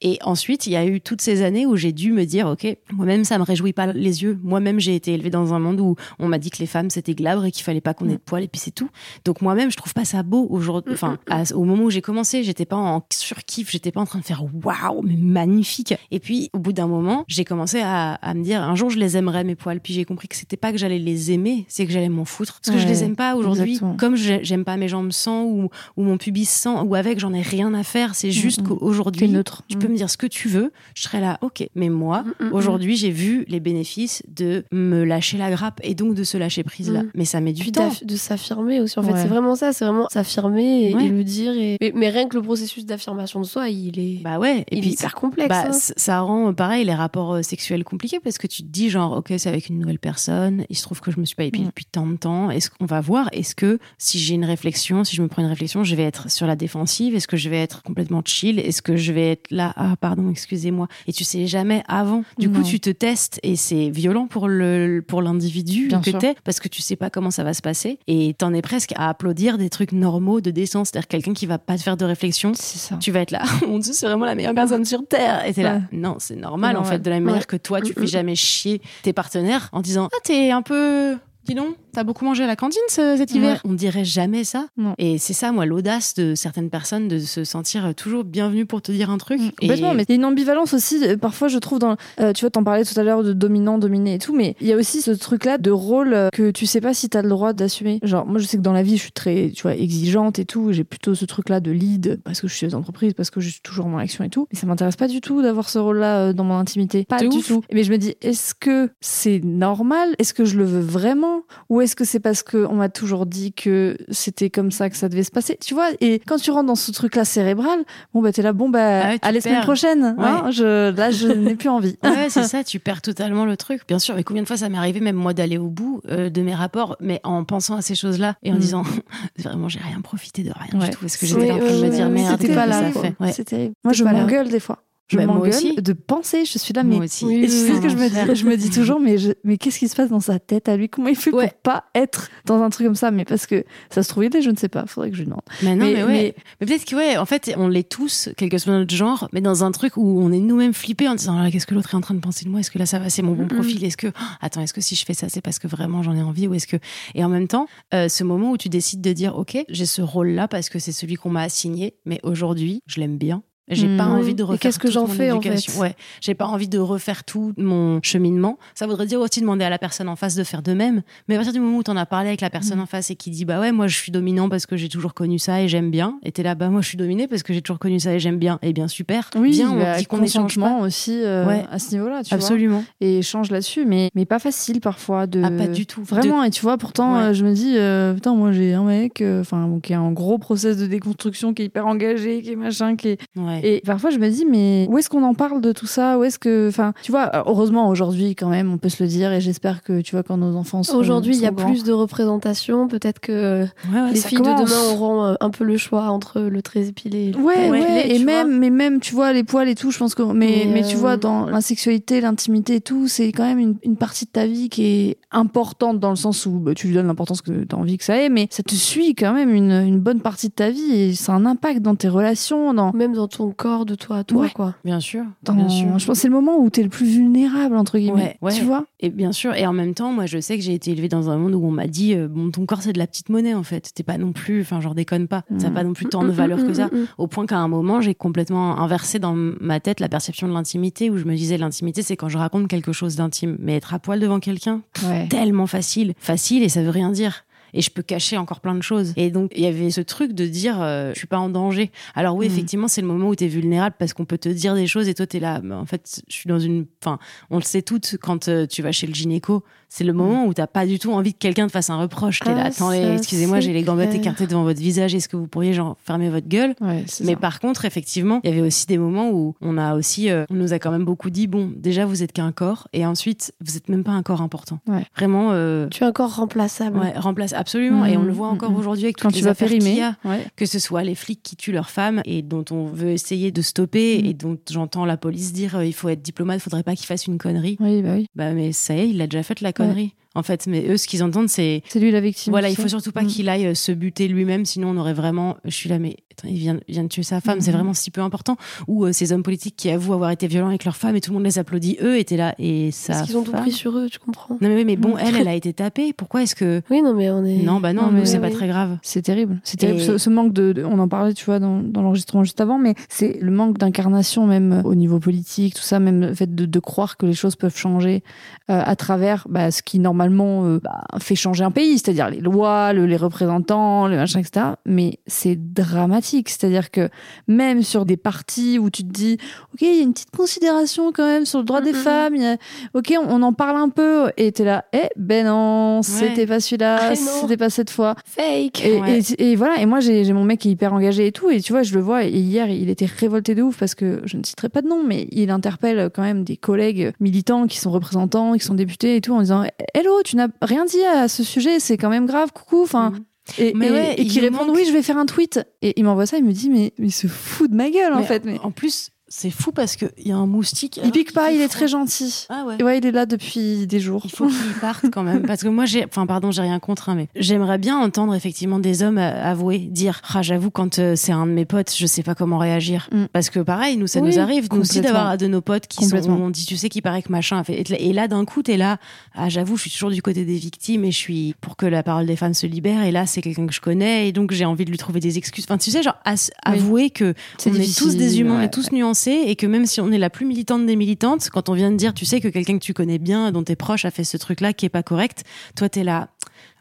Et ensuite, il y a eu toutes ces années où j'ai dû me dire Ok, moi-même, ça me réjouit pas les yeux. Moi-même, j'ai été élevée dans un monde où on m'a dit que les femmes c'était glabre et qu'il fallait pas qu'on ait de poils et puis c'est tout. Donc moi-même, je trouve pas ça beau aujourd'hui. Enfin, à- au moment où j'ai commencé, j'étais pas en surkiff, j'étais pas en train de faire waouh, mais magnifique. Et puis, au bout d'un moment, j'ai commencé à, à me dire un jour, je les aimerais mes poils. Puis j'ai compris que c'était pas que j'allais les aimer, c'est que j'allais m'en foutre. Parce que je Ouais, les aime pas aujourd'hui. Comme je- j'aime pas mes jambes sans ou, ou mon pubis sans ou avec, j'en ai rien à faire. C'est juste Mm, mm. qu'aujourd'hui, neutre. tu Mm. peux me dire ce que tu veux, je serai là, ok. Mais moi, Mm, mm, mm. aujourd'hui, j'ai vu les bénéfices de me lâcher la grappe et donc de se lâcher prise là. Mm. Mais ça met du temps. de s'affirmer aussi en fait Ouais. c'est vraiment ça c'est vraiment s'affirmer et, Ouais. et le dire et... mais, mais rien que le processus d'affirmation de soi il est Bah ouais. Et il puis est hyper complexe Bah, hein. ça rend euh, pareil les rapports euh, sexuels compliqués parce que tu te dis genre ok c'est avec une nouvelle personne il se trouve que je me suis pas épilée Mm. depuis tant de temps est-ce qu'on va voir est-ce que si j'ai une réflexion si je me prends une réflexion je vais être sur la défensive est-ce que je vais être complètement chill Est-ce que je vais être là Ah, pardon, excusez-moi. Et tu sais jamais avant. Du coup, tu te testes et c'est violent pour le pour l'individu que t'es parce que tu sais pas comment ça va se passer et t'en es presque à applaudir des trucs normaux de décence. C'est-à-dire quelqu'un qui va pas te faire de réflexion. C'est ça. Tu vas être là, mon dieu, c'est vraiment la meilleure personne sur terre. Et t'es là, non, c'est normal en fait, de la même manière que toi, tu Mm, fais mm. jamais chier tes partenaires en disant, ah, t'es un peu. Dis donc, t'as beaucoup mangé à la cantine ce- cet hiver On dirait jamais ça. Non. Et c'est ça, moi, l'audace de certaines personnes de se sentir toujours bienvenue pour te dire un truc. Et- Mm, Complètement, mais il y a une ambivalence aussi, euh, parfois je trouve dans... euh, tu vois, t'en parlais tout à l'heure de dominant, dominé et tout, mais il y a aussi ce truc-là de rôle euh, que tu sais pas si t'as le droit d'assumer. Genre, moi je sais que dans la vie, je suis très, tu vois, exigeante et tout, j'ai plutôt ce truc-là de lead, parce que je suis aux entreprises, parce que je suis toujours dans l'action et tout, mais ça m'intéresse pas du tout d'avoir ce rôle-là dans mon intimité. Pas du ouf. tout. Mais je me dis, est-ce que c'est normal? Est-ce que je le veux vraiment? Ou est-ce que c'est parce qu'on m'a toujours dit que c'était comme ça que ça devait se passer? Tu vois, et quand tu rentres dans ce truc-là cérébral, bon bah t'es là, bon bah Ah ouais, à la semaine prochaine. hein, je, là, je n'ai plus envie. Ouais, c'est ça, tu perds totalement le truc. Bien sûr, mais combien de fois ça m'est arrivé, même moi, d'aller au bout euh, de mes rapports, mais en pensant à ces choses-là et en Mm. disant, vraiment, j'ai rien profité de rien Ouais. du tout. Parce que j'étais en train de me dire, merde, pas là. C'est terrible. Moi, je m'engueule des fois. Je Bah, m'engueule de penser. Je suis là, mais aussi. Oui, Et tu sais ce que je me dis Je me dis toujours, mais, je- mais qu'est-ce qui se passe dans sa tête à lui? Comment il fait Ouais. pour pas être dans un truc comme ça? Mais parce que ça se trouve, il est, je ne sais pas. Faudrait que je lui demande. Mais non, mais, Mais- ouais. mais- Mais, peut-être que, ouais, en fait, on l'est tous, quel que soit notre genre, mais dans un truc où on est nous-mêmes flippés en disant, Ah, qu'est-ce que l'autre est en train de penser de moi? Est-ce que là, ça va? C'est mon bon profil Est-ce que, oh, attends, est-ce que si je fais ça, c'est parce que vraiment j'en ai envie Ou est-ce que. Et en même temps, euh, ce moment où tu décides de dire, OK, j'ai ce rôle-là parce que c'est celui qu'on m'a assigné, mais aujourd'hui, je l'aime bien. J'ai pas Oui. envie de refaire qu'est-ce que j'en fais, en fait? Ouais, j'ai pas envie de refaire tout mon cheminement. Ça voudrait dire aussi demander à la personne en face de faire de même. Mais à partir du moment où t'en as parlé avec la personne en face et qui dit bah ouais moi je suis dominant parce que j'ai toujours connu ça et j'aime bien. Et t'es là bah moi je suis dominé parce que j'ai toujours connu ça et j'aime bien. Et bien super. Viens on bah, dit qu'on échange pas. aussi euh, Ouais. à ce niveau-là, tu vois. Absolument. Et échange là-dessus, mais, mais pas facile parfois de. Ah pas du tout. Vraiment, et tu vois, pourtant, Ouais. euh, je me dis, euh, putain, moi j'ai un mec, enfin, bon, qui a un gros process de déconstruction, qui est hyper engagé, qui est machin, qui est. De... Ouais. Et parfois, je me dis, mais où est-ce qu'on en parle de tout ça? Où est-ce que. Enfin, tu vois, euh, heureusement, aujourd'hui, quand même, on peut se le dire, et j'espère que, tu vois, quand nos enfants seront. Aujourd'hui, il y a grands- plus de représentation. Peut-être que Ouais, ouais, les filles commence. de demain auront euh, un peu le choix entre le très épilé et le Ouais, épilé, et même, vois. mais même, tu vois, les poils et tout, je pense que, mais, Mais, mais, tu euh, vois, dans la sexualité, l'intimité et tout, c'est quand même une, une partie de ta vie qui est importante dans le sens où bah, tu lui donnes l'importance que tu as envie que ça ait, mais ça te suit quand même une, une bonne partie de ta vie et ça a un impact dans tes relations, dans, Même dans ton corps, de toi à toi, Ouais. quoi. Bien sûr. dans- Bien sûr. je pense que c'est le moment où tu es le plus vulnérable, entre guillemets. Ouais, ouais. Tu vois Et bien sûr, et en même temps, moi, je sais que j'ai été élevée dans un monde où on m'a dit, euh, bon, ton corps, c'est de la petite monnaie, en fait. T'es pas non plus, enfin, genre, déconne pas. Ça n'a Mm. pas non plus tant de valeur que ça. Au point qu'à un moment, j'ai complètement inversé dans ma tête la perception de l'intimité, où je me disais, l'intimité, c'est quand je raconte quelque chose d'intime. Mais être à poil devant quelqu'un, tellement facile. Facile et ça veut rien dire. Et je peux cacher encore plein de choses. Et donc, il y avait ce truc de dire, euh, je suis pas en danger. Alors oui, Mm. effectivement, c'est le moment où tu es vulnérable parce qu'on peut te dire des choses et toi, tu es là. Mais en fait, je suis dans une... Enfin, on le sait toutes quand euh, tu vas chez le gynéco. C'est le moment où t'as pas du tout envie que quelqu'un te fasse un reproche. T'es Ah, là, attendez, ça, excusez-moi, j'ai les gambettes écartées devant votre visage. Est-ce que vous pourriez genre fermer votre gueule? Ouais, mais ça. par contre, effectivement, il y avait aussi des moments où on a aussi, euh, on nous a quand même beaucoup dit, bon, déjà vous êtes qu'un corps, et ensuite vous êtes même pas un corps important. Ouais. Vraiment, euh, Tu es encore remplaçable. ouais, remplace absolument. et on le voit Mm, encore mm, mm. aujourd'hui avec Quand toutes tu les affaires qu'il y a, Ouais. que ce soit les flics qui tuent leurs femmes et dont on veut essayer de stopper Mm. et dont j'entends la police dire euh, il faut être diplomate, faudrait pas qu'il fasse une connerie. Oui, bah oui. Bah mais ça y est, il a déjà fait la connerie. En fait, mais eux, ce qu'ils entendent, c'est C'est lui la victime. voilà, il faut surtout pas Mm. qu'il aille euh, se buter lui-même, sinon on aurait vraiment. Je suis là, mais attends, il vient, il vient de tuer sa femme, c'est vraiment si peu important. Ou euh, ces hommes politiques qui avouent avoir été violents avec leur femme et tout le monde les applaudit, eux étaient là et ça. Parce qu'ils ont tout pris sur eux, tu comprends. Non mais, oui, mais bon, Mm. elle, elle a été tapée. Pourquoi est-ce que Oui, non, mais on est. non, bah non, Non, nous mais c'est oui. pas très grave. C'est terrible. C'est terrible. Et- Ce, ce manque de, de- On en parlait, tu vois, dans, dans l'enregistrement juste avant, mais c'est le manque d'incarnation, même euh, au niveau politique, tout ça, même le fait de, de croire que les choses peuvent changer euh, à travers bah, ce qui, normalement, euh, bah, fait changer un pays, c'est-à-dire les lois, le- les représentants, les machins, etc. Mais c'est dramatique. C'est-à-dire que même sur des partis où tu te dis, OK, il y a une petite considération quand même sur le droit des Mhm. femmes, il y a- OK, on, on en parle un peu, et t'es là, eh ben non, c'était pas celui-là, Ah, c'était pas cette fois. Fake. Et, Ouais. et- et voilà, et moi j'ai j'ai mon mec qui est hyper engagé et tout, et tu vois, je le vois, et hier il était révolté de ouf parce que je ne citerai pas de nom, mais il interpelle quand même des collègues militants qui sont représentants, qui sont députés et tout, en disant Hello, tu n'as rien dit à ce sujet, c'est quand même grave, coucou, enfin. Mhm. et, Mais et- ouais, et qui répondent manque- oui, je vais faire un tweet. Et il m'envoie ça, il me dit mais il se fout de ma gueule en fait. Mais En plus, c'est fou parce qu'il y a un moustique. il pique pas, il est très gentil. Ah ouais. Et ouais, il est là depuis des jours. Il faut qu'il parte quand même. Parce que moi, j'ai, enfin, pardon, j'ai rien contre, hein, mais j'aimerais bien entendre effectivement des hommes euh, avouer, dire, ah, j'avoue, quand euh, c'est un de mes potes, je sais pas comment réagir. Mm. Parce que pareil, nous, ça Oui, nous arrive, nous aussi, d'avoir de nos potes qui sont, on dit, tu sais, qui paraît que machin a fait. Et là, d'un coup, t'es là, ah, j'avoue, je suis toujours du côté des victimes et je suis pour que la parole des femmes se libère. Et là, c'est quelqu'un que je connais et donc j'ai envie de lui trouver des excuses. Enfin, tu sais, genre, as- Oui. avouer que C'est on est tous des humains, ouais, est tous nuancés et que même si on est la plus militante des militantes, quand on vient de dire, tu sais que quelqu'un que tu connais bien, dont t'es proche, a fait ce truc-là qui est pas correct, toi t'es là.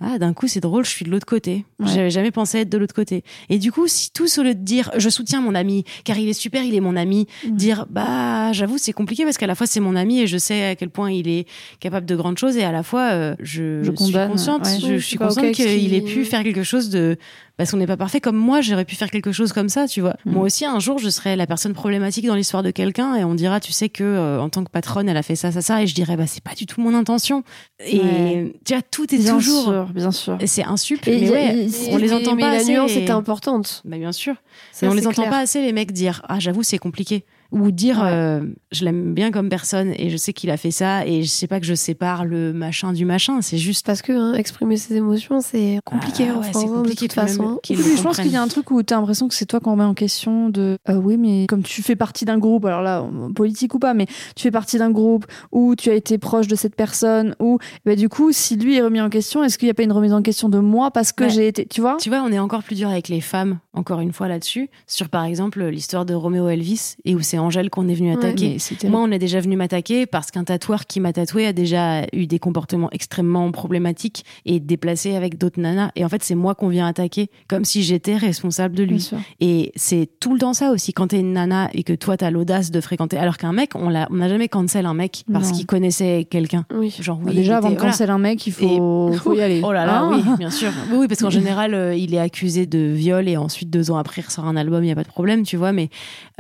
Ah, d'un coup, c'est drôle, je suis de l'autre côté. Ouais. J'avais jamais pensé être de l'autre côté. Et du coup, si tous au lieu de dire, je soutiens mon ami, car il est super, il est mon ami, Mm. dire, bah, j'avoue, c'est compliqué parce qu'à la fois, c'est mon ami et je sais à quel point il est capable de grandes choses et à la fois, euh, je, Je suis condamne, consciente, ouais. je, je suis consciente qu'il- ait pu faire quelque chose de, parce qu'on n'est pas parfait comme moi, j'aurais pu faire quelque chose comme ça, tu vois. Mm. Moi aussi, un jour, je serais la personne problématique dans l'histoire de quelqu'un et on dira, tu sais que euh, en tant que patronne, elle a fait ça, ça, ça, et je dirais, bah c'est pas du tout mon intention. Et Ouais. tu vois, tout est bien toujours. sûr, bien sûr. C'est un sup, mais ouais, on les entend mais pas la assez. nuance et- est importante. Bah bien sûr. Ça, mais on les entend pas assez les mecs dire ah j'avoue c'est compliqué ou dire Ouais. euh, je l'aime bien comme personne et je sais qu'il a fait ça et je sais pas que je sépare le machin du machin c'est juste Parce que hein, exprimer ses émotions, c'est compliqué. Ah ouais, c'est compliqué toute de même façon. Oui, je pense qu'il y a un truc où tu as l'impression que c'est toi qu'on remet en question de euh, oui mais comme tu fais partie d'un groupe alors là politique ou pas mais tu fais partie d'un groupe où tu as été proche de cette personne ou bah, du coup si lui est remis en question est-ce qu'il n'y a pas une remise en question de moi parce que Ouais. j'ai été tu vois? Tu vois, on est encore plus dur avec les femmes, encore une fois là-dessus, sur par exemple l'histoire de Roméo Elvis, et où c'est Angèle qu'on est venu attaquer. Moi, on est déjà venu m'attaquer parce qu'un tatoueur qui m'a tatoué a déjà eu des comportements extrêmement problématiques et déplacés avec d'autres nanas. Et en fait, c'est moi qu'on vient attaquer, comme si j'étais responsable de lui. Et c'est tout le temps ça aussi, quand t'es une nana et que toi, t'as l'audace de fréquenter. Alors qu'un mec, on l'a- on n'a jamais cancel un mec parce qu'il connaissait quelqu'un. Oui. Genre, Bah, oui, déjà avant de voilà. cancel un mec il faut, Et- faut y aller Oh là là, Hein oui, bien sûr. Oui, oui, parce qu'en général, euh, il est accusé de viol et ensuite, deux ans après, il ressort un album, il n'y a pas de problème, tu vois, mais,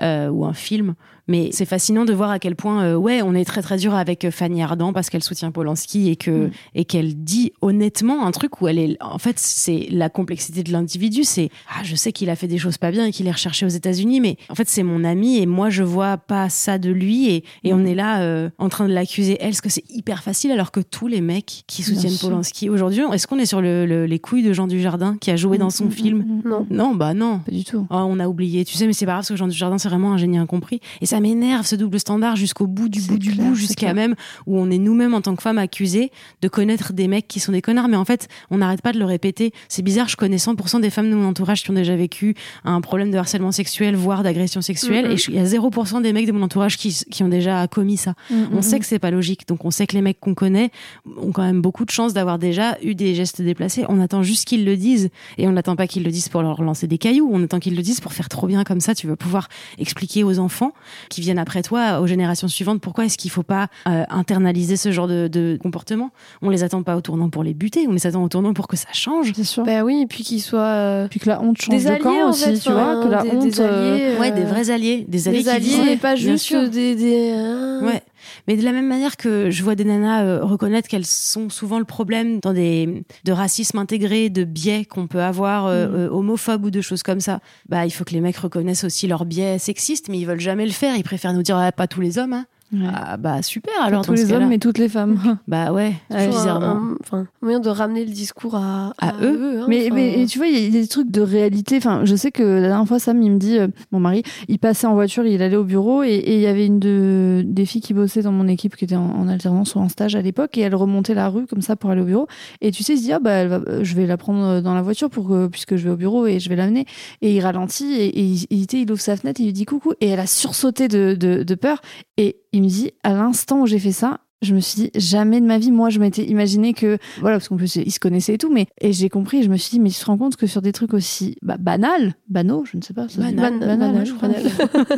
euh, ou un film. Mais c'est fascinant de voir à quel point, euh, ouais, on est très très dur avec euh, Fanny Ardant parce qu'elle soutient Polanski et que Mm. et qu'elle dit honnêtement un truc où elle est, en fait, c'est la complexité de l'individu. C'est, ah, je sais qu'il a fait des choses pas bien et qu'il est recherché aux États-Unis, mais en fait, c'est mon ami et moi, je vois pas ça de lui et, et Mm. on est là euh, en train de l'accuser elle, parce que c'est hyper facile alors que tous les mecs qui soutiennent. Polanski aujourd'hui, est-ce qu'on est sur le- le- les couilles de Jean Dujardin qui a joué dans son Mm, mm, film mm, mm. Non. Non, bah non. pas du tout Oh, on a oublié, tu sais, mais c'est pas grave parce que Jean Dujardin, c'est vraiment un génie incompris. Et ça m'énerve ce double standard jusqu'au bout du bout du bout, jusqu'à même où on est nous-mêmes en tant que femmes accusées de connaître des mecs qui sont des connards. Mais en fait, on n'arrête pas de le répéter. C'est bizarre, je connais 100% des femmes de mon entourage qui ont déjà vécu un problème de harcèlement sexuel, voire d'agression sexuelle. Mhm. Et il y a 0% des mecs de mon entourage qui, qui ont déjà commis ça. Mm, On mm, sait mm. que c'est pas logique, donc on sait que les mecs qu'on connaît ont quand même beaucoup de chances d'avoir déjà eu des gestes déplacés. On attend juste qu'ils le disent, et on n'attend pas qu'ils le disent pour leur lancer des cailloux. On attend qu'ils le disent pour faire trop bien comme ça. Tu vas pouvoir expliquer aux enfants qui viennent après toi, aux générations suivantes, pourquoi est-ce qu'il faut pas euh, internaliser ce genre de, de comportement? On les attend pas au tournant pour les buter, on les attend au tournant pour que ça change. c'est sûr Bah oui, et puis qu'ils soient euh, puis que la honte change des de alliés camp en aussi fait. tu vois que la des, honte des euh, alliés, Ouais, des euh, vrais alliés, des alliés des qui alliés disent, et pas juste des. des euh, Ouais. Mais de la même manière que je vois des nanas euh, reconnaître qu'elles sont souvent le problème dans des de racisme intégré, de biais qu'on peut avoir euh, Mm. euh, homophobes ou de choses comme ça. Bah, il faut que les mecs reconnaissent aussi leurs biais sexistes, mais ils veulent jamais le faire. Ils préfèrent nous dire ah, pas tous les hommes. Hein. Ouais. Ah bah super. Alors tous les hommes mais toutes les femmes Bah ouais, Ouais, bizarrement. Enfin, moyen de ramener le discours à, À eux. hein, Mais, mais et tu vois, il y a des trucs de réalité. Enfin, je sais que la dernière fois, Sam, il me dit, euh, mon mari, il passait en voiture, il allait au bureau et et il y avait une de, des filles qui bossait dans mon équipe qui était en, en alternance ou en stage à l'époque et elle remontait la rue comme ça pour aller au bureau. Et tu sais, il se dit, ah bah, elle va, euh, je vais la prendre dans la voiture pour que, puisque je vais au bureau et je vais l'amener. Et il ralentit et, et il, il, il ouvre sa fenêtre et il lui dit coucou. Et elle a sursauté de, de, de peur. Et il me dit, à l'instant où j'ai fait ça, je me suis dit jamais de ma vie moi je m'étais imaginé que voilà parce qu'en plus ils se connaissaient et tout mais et j'ai compris je me suis dit mais tu te rends compte que sur des trucs aussi bah, banals banaux je ne sais pas ça Banal, ban- banal, banal, je crois.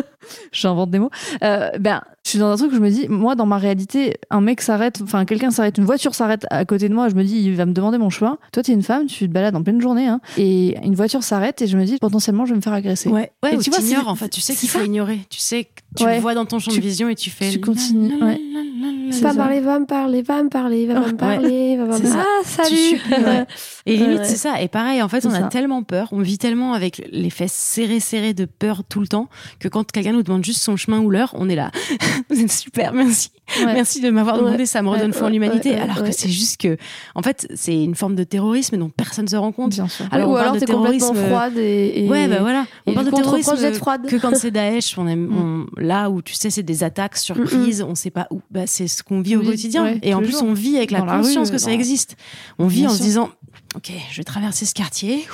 j'invente des mots euh, ben je suis dans un truc où je me dis moi dans ma réalité un mec s'arrête enfin quelqu'un s'arrête une voiture s'arrête à côté de moi je me dis il va me demander mon chemin toi t'es une femme tu te balades en pleine journée hein, et une voiture s'arrête et je me dis potentiellement je vais me faire agresser Ouais, ouais Et tu vois, t'ignores, c'est- en fait. Tu sais qu'il faut ignorer. Tu sais que tu Ouais. le vois dans ton champ Tu- de vision et tu fais. tu continues, ouais. Va parler, va me parler, va me parler, va me parler, va me C'est parler. ça. Ah, salut Ouais. Et limite, Ouais. c'est ça. Et pareil, en fait, on a ça. tellement peur, on vit tellement avec les fesses serrées, serrées de peur tout le temps, que quand quelqu'un nous demande juste son chemin ou l'heure, on est là. Vous êtes super, merci. Ouais. Merci de m'avoir Ouais. demandé, ça me redonne Ouais, foi en l'humanité. ouais, alors ouais. que c'est juste que, en fait, c'est une forme de terrorisme dont personne se rend compte. Bien sûr. Alors, Ou on parle alors de t'es complètement terrorisme, euh, froide et. et- Ouais, bah voilà. On et parle de terrorisme que quand c'est Daesh, on aime, on- là où tu sais, c'est des attaques surprises, on sait pas où. Bah, c'est ce qu'on vit au Oui, quotidien. ouais, et en plus, on vit avec la Dans la conscience rue, que ça dans- existe. On vit en se disant, ok, je vais traverser ce quartier.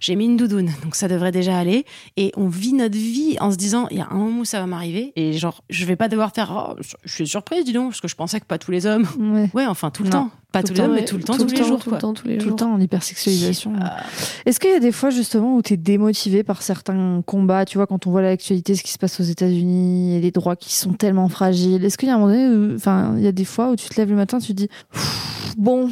J'ai mis une doudoune, donc ça devrait déjà aller. Et on vit notre vie en se disant, il y a un moment où ça va m'arriver. Et genre, je vais pas devoir faire, oh, je suis surprise, dis donc, parce que je pensais que pas tous les hommes. Ouais. Ouais, enfin, tout le Non. temps. Pas Tout tous le les hommes, temps, mais tout le temps, tous les jours. Tout quoi. le temps, tous les Tout le temps en hypersexualisation. Ah. Est-ce qu'il y a des fois justement où tu es démotivé par certains combats, tu vois, quand on voit l'actualité, ce qui se passe aux États-Unis et les droits qui sont tellement fragiles? Est-ce qu'il y a un moment donné, enfin, il y a des fois où tu te lèves le matin, tu te dis, bon,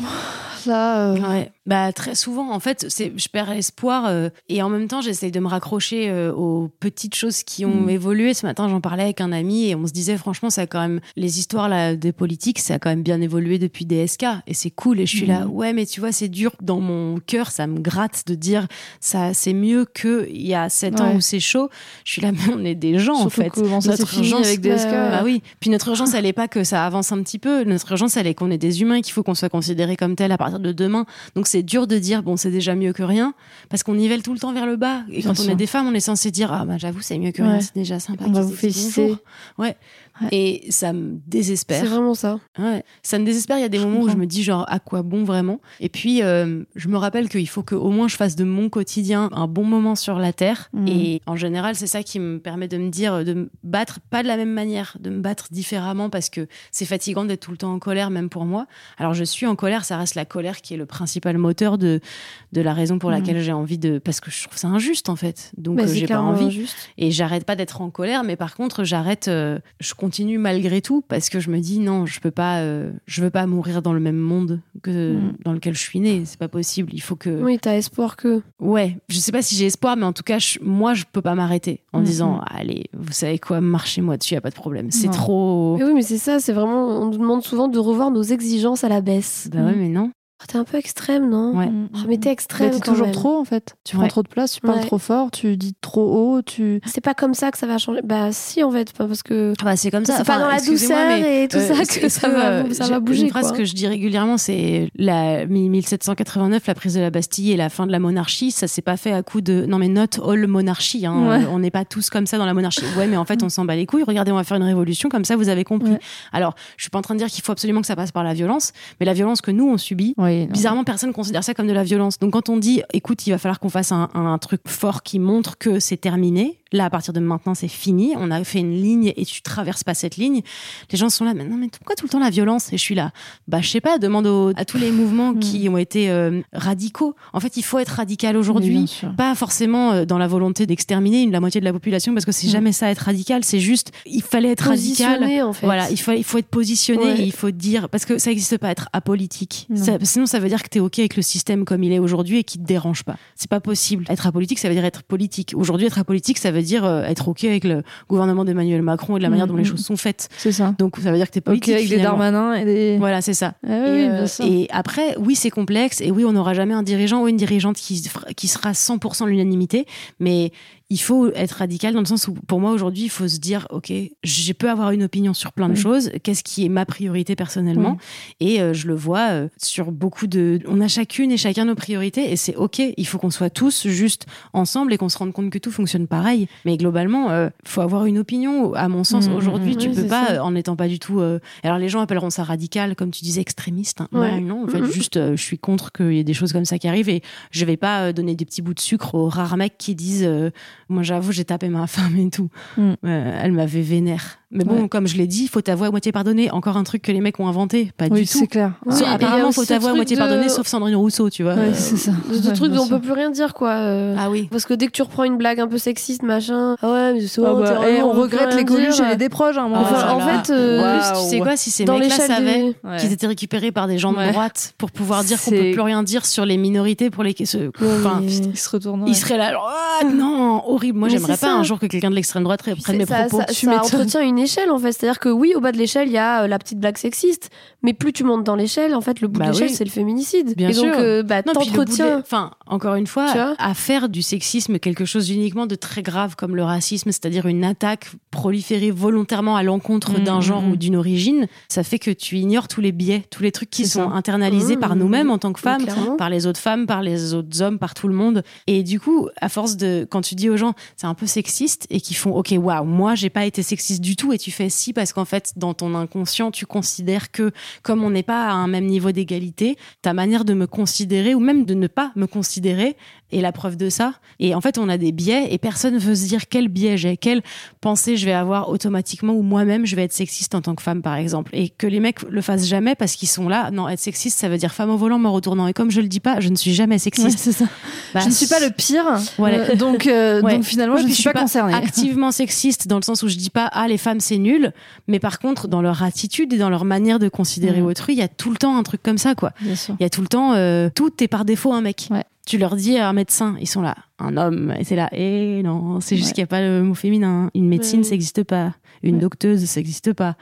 là, euh, Ouais, bah très souvent en fait, je perds espoir euh, et en même temps j'essaye de me raccrocher euh, aux petites choses qui ont Mm. évolué. Ce matin j'en parlais avec un ami et on se disait franchement ça a quand même les histoires là des politiques ça a quand même bien évolué depuis DSK et c'est cool et je suis là Mm. ouais mais tu vois c'est dur dans mon cœur ça me gratte de dire ça c'est mieux que il y a sept ans où c'est chaud. Je suis là mais on est des gens en fait. Notre urgence, avec DSK. bah, bah oui. Puis notre urgence, elle est pas que ça avance un petit peu. Notre urgence, elle est qu'on est des humains, qu'il faut qu'on soit considérés comme tels à partir de demain. Donc c'est dur de dire bon, c'est déjà mieux que rien, parce qu'on nivelle tout le temps vers le bas. Et Bien quand on est des femmes, on est censé dire ah bah j'avoue, c'est mieux que rien, Ouais. c'est déjà sympa. On va vous féliciter. Ouais. Ouais. Et ça me C'est désespère. vraiment ça. Ouais. Ça me désespère. Il y a des Je moments où je me dis genre à quoi bon vraiment? Et puis euh, je me rappelle qu'il faut qu'au moins je fasse de mon quotidien un bon moment sur la terre. Mhm. Et en général, c'est ça qui me permet de me dire de me battre pas de la même manière, de me battre différemment parce que c'est fatigant d'être tout le temps en colère, même pour moi. Alors je suis en colère, ça reste la colère qui est le principal moteur de de la raison pour Mhm. laquelle j'ai envie de parce que je trouve ça injuste en fait. Donc Mais euh, c'est j'ai pas envie. juste. Et j'arrête pas d'être en colère, mais par contre, j'arrête, euh, je continue malgré tout parce que je me dis non, je peux pas, euh, je veux pas mourir dans le même monde que Mm. dans lequel je suis née. C'est pas possible. Il faut que, Oui, t'as espoir que. ouais, je sais pas si j'ai espoir, mais en tout cas, je- moi, je peux pas m'arrêter en Mm, disant mm. allez, vous savez quoi, marchez-moi dessus, y a pas de problème. C'est trop. Mais oui, mais c'est ça, c'est vraiment. On nous demande souvent de revoir nos exigences à la baisse. Bah ouais, mais non. Oh, T'es un peu extrême, non Ouais. Mm. Oh, Mais t'es Mais extrême. t'es quand toujours même. trop en fait. Tu prends Ouais. trop de place, tu parles Ouais. trop fort, tu dis trop haut, tu. C'est pas comme ça que ça va changer. Bah, si, en fait, pas parce que. Ah bah, c'est comme ça. C'est pas Enfin, dans la douceur mais, et tout euh, ça que est-ce ça va, euh, ça va bouger. Une phrase quoi. que je dis régulièrement, c'est la 1789, la prise de la Bastille et la fin de la monarchie. Ça s'est pas fait à coup de non mais not all monarchie. Hein. Ouais. On n'est pas tous comme ça dans la monarchie. Ouais, mais en fait on s'en bat les couilles. Regardez, on va faire une révolution comme ça. Vous avez compris. Ouais. Alors, je suis pas en train de dire qu'il faut absolument que ça passe par la violence, mais la violence que nous on subit. Bizarrement, personne considère ça comme de la violence. Donc, quand on dit, écoute, il va falloir qu'on fasse un truc fort qui montre que c'est terminé. Là, à partir de maintenant, c'est fini. On a fait une ligne et tu traverses pas cette ligne. Les gens sont là, mais non, mais pourquoi tout le temps la violence? Et je suis là, bah, je sais pas, demande aux- à tous les mouvements qui ont été euh, radicaux. En fait, il faut être radical aujourd'hui. Pas forcément euh, dans la volonté d'exterminer la moitié de la population, parce que c'est Mm. jamais ça être radical. C'est juste, il fallait être radical. En fait. Voilà, il faut, il faut être positionné Ouais. et il faut dire, parce que ça n'existe pas être apolitique. Ça- sinon, ça veut dire que tu es OK avec le système comme il est aujourd'hui et qui te dérange pas. C'est pas possible. Être apolitique, ça veut dire être politique. Aujourd'hui, être apolitique, ça veut dire euh, être OK avec le gouvernement d'Emmanuel Macron et de la Mm, manière dont les mm. choses sont faites. C'est ça. Donc, ça veut dire que tu es Ok, avec des finalement. Darmanin et des. Voilà, c'est ça. Ah oui, Et, euh, et après, oui, c'est complexe, et oui, on n'aura jamais un dirigeant ou une dirigeante qui, qui sera 100% l'unanimité, mais il faut être radical dans le sens où, pour moi, aujourd'hui, il faut se dire, OK, je peux avoir une opinion sur plein de Oui. choses, qu'est-ce qui est ma priorité personnellement, et euh, je le vois euh, sur beaucoup de... On a chacune et chacun nos priorités, et c'est OK, il faut qu'on soit tous juste ensemble et qu'on se rende compte que tout fonctionne pareil, mais globalement, euh, faut avoir une opinion, à mon sens, Mhm, aujourd'hui, mhm, tu oui, peux pas, ça. euh, en n'étant pas du tout... alors les gens appelleront ça radical, comme tu disais, extrémiste. hein. Ouais. Ouais, non, en fait, Mhm. juste, je suis contre qu'il y ait des choses comme ça qui arrivent et je vais pas donner des petits bouts de sucre aux rares mecs qui disent, moi j'avoue, j'ai tapé ma femme et tout. Mhm. Euh, elle m'avait vénère. Mais bon, Ouais. comme je l'ai dit, faut t'avouer à moitié pardonner. Encore un truc que les mecs ont inventé, pas Oui, du tout. c'est clair. So- et apparemment, faut t'avouer à moitié de- pardonner, sauf Sandrine Rousseau, tu vois. Ouais, c'est ça. De ce Ouais, truc dont on peut plus rien dire, quoi. euh. Ah oui. Parce que dès que tu reprends une blague un peu sexiste, machin, ah ouais, mais c'est Ah bon, bah, t'es eh, vraiment, on regrette les dire. et les déproches. Hein. Enfin, Oh en fait, euh, tu sais quoi, si ces dans mecs-là savaient des- qu'ils étaient récupérés par des gens de droite pour pouvoir dire qu'on peut plus rien dire sur les minorités pour les enfin, mais- Il se retourne. il serait là genre, ah non horrible moi j'aimerais pas un jour que quelqu'un de l'extrême droite prenne mes propos ça, Tu entretient une échelle en fait. C'est-à-dire que oui, au bas de l'échelle, il y a euh, la petite blague sexiste, mais plus tu montes dans l'échelle, en fait, le bout Bah de l'échelle, oui. c'est le féminicide. Bien et donc, sûr. euh, bah, de t'entretiens. Enfin, encore une fois, à faire du sexisme quelque chose uniquement de très grave comme le racisme, c'est-à-dire une attaque proliférée volontairement à l'encontre Mm, d'un mm, genre mm. ou d'une origine, ça fait que tu ignores tous les biais, tous les trucs qui sont ça. internalisés Mmh, par nous-mêmes en tant que femmes, clairement. par les autres femmes, par les autres hommes, par tout le monde. Et du coup, à force de, quand tu dis aux gens, c'est un peu sexiste et qu'ils font, ok, waouh, moi, j'ai pas été sexiste du tout, et tu fais si parce qu'en fait, dans ton inconscient, tu considères que comme on n'est pas à un même niveau d'égalité, ta manière de me considérer ou même de ne pas me considérer est la preuve de ça. Et en fait, on a des biais et personne veut se dire quel biais j'ai, quelle pensée je vais avoir automatiquement ou moi-même je vais être sexiste en tant que femme, par exemple. Et que les mecs le fassent jamais parce qu'ils sont là. Non, être sexiste, ça veut dire femme au volant, mort au tournant. Et comme je le dis pas, je ne suis jamais Ouais, sexiste. c'est ça. Bah, je ne suis pas le pire, Voilà. euh, donc, euh, Ouais. donc finalement, Ouais, je ne suis pas, concernée. activement sexiste dans le sens où je dis pas ah les femmes c'est nul, mais par contre dans leur attitude et dans leur manière de considérer Mhm. autrui, il y a tout le temps un truc comme ça quoi. Il y a tout le temps euh, tout est par défaut un mec. Tu leur dis à un médecin, ils sont là, un homme, et c'est là, et non, c'est juste Ouais. qu'il n'y a pas le mot féminin. Une médecine, Ouais. ça n'existe pas. Une Ouais. docteuse, ça n'existe pas.